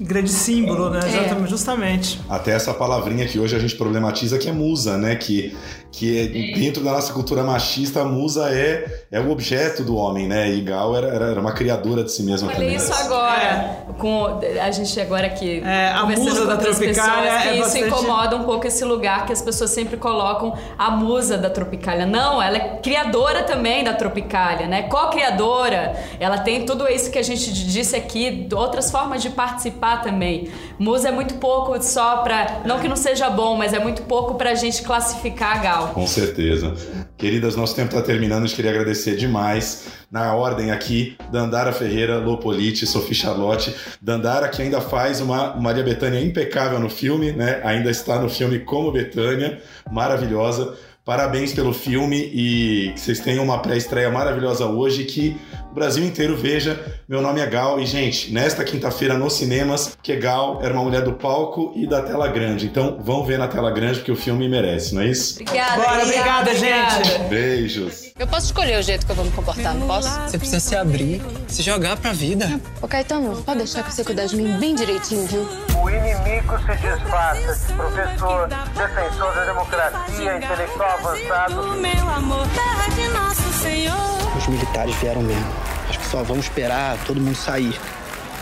Grande símbolo, né? É. Exatamente, justamente. Até essa palavrinha que hoje a gente problematiza que é musa, né? Que, que é- dentro da nossa cultura machista, a musa é, é o objeto do homem, né? E Gal era, era, uma criadora de si mesma Falei também. isso agora, com a gente agora aqui a conversando musa da outras Tropicália pessoas, que é isso bastante- incomoda um pouco esse lugar que as pessoas sempre colocam a musa da Tropicália. Não, ela é criadora também da Tropicália, né? Co-criadora. Ela tem tudo isso que a gente disse aqui, outras formas de participar também. Musa é muito pouco só pra, não que não seja bom, mas é muito pouco pra gente classificar a Gal. Com certeza. Queridas, nosso tempo está terminando. A gente queria agradecer demais. Na ordem aqui, Dandara Ferreira, Lopolite, Sophie Charlotte. Dandara, que ainda faz uma Maria Bethânia impecável no filme, né? Ainda está no filme como Bethânia, maravilhosa. Parabéns pelo filme e que vocês tenham uma pré-estreia maravilhosa hoje. Que o Brasil inteiro veja. Meu nome é Gal e, gente, nesta quinta-feira nos cinemas, que Gal era uma mulher do palco e da tela grande. Então vão ver na tela grande porque o filme merece, não é isso? Obrigada. Bora, obrigada, gente. Beijos. Eu posso escolher o jeito que eu vou me comportar, não posso? Você precisa se abrir, se jogar pra vida. Ô, Caetano, pode deixar que você cuidar de mim bem direitinho, viu? O inimigo se disfarça de professor, defensor da democracia, intelectual avançado. Meu amor, terra de nosso Senhor. Os militares vieram mesmo. Acho que só vamos esperar todo mundo sair.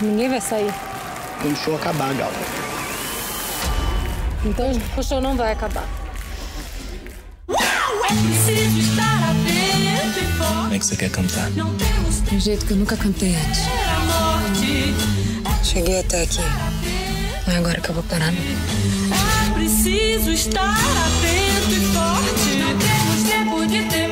Ninguém vai sair. Quando o show acabar, Gal. Então o show não vai acabar. É preciso estar atento e forte. Como é que você quer cantar? Não temos De um jeito que eu nunca cantei antes. Cheguei até aqui. Não é agora que eu vou parar, não. É preciso estar atento e forte. Não temos tempo de ter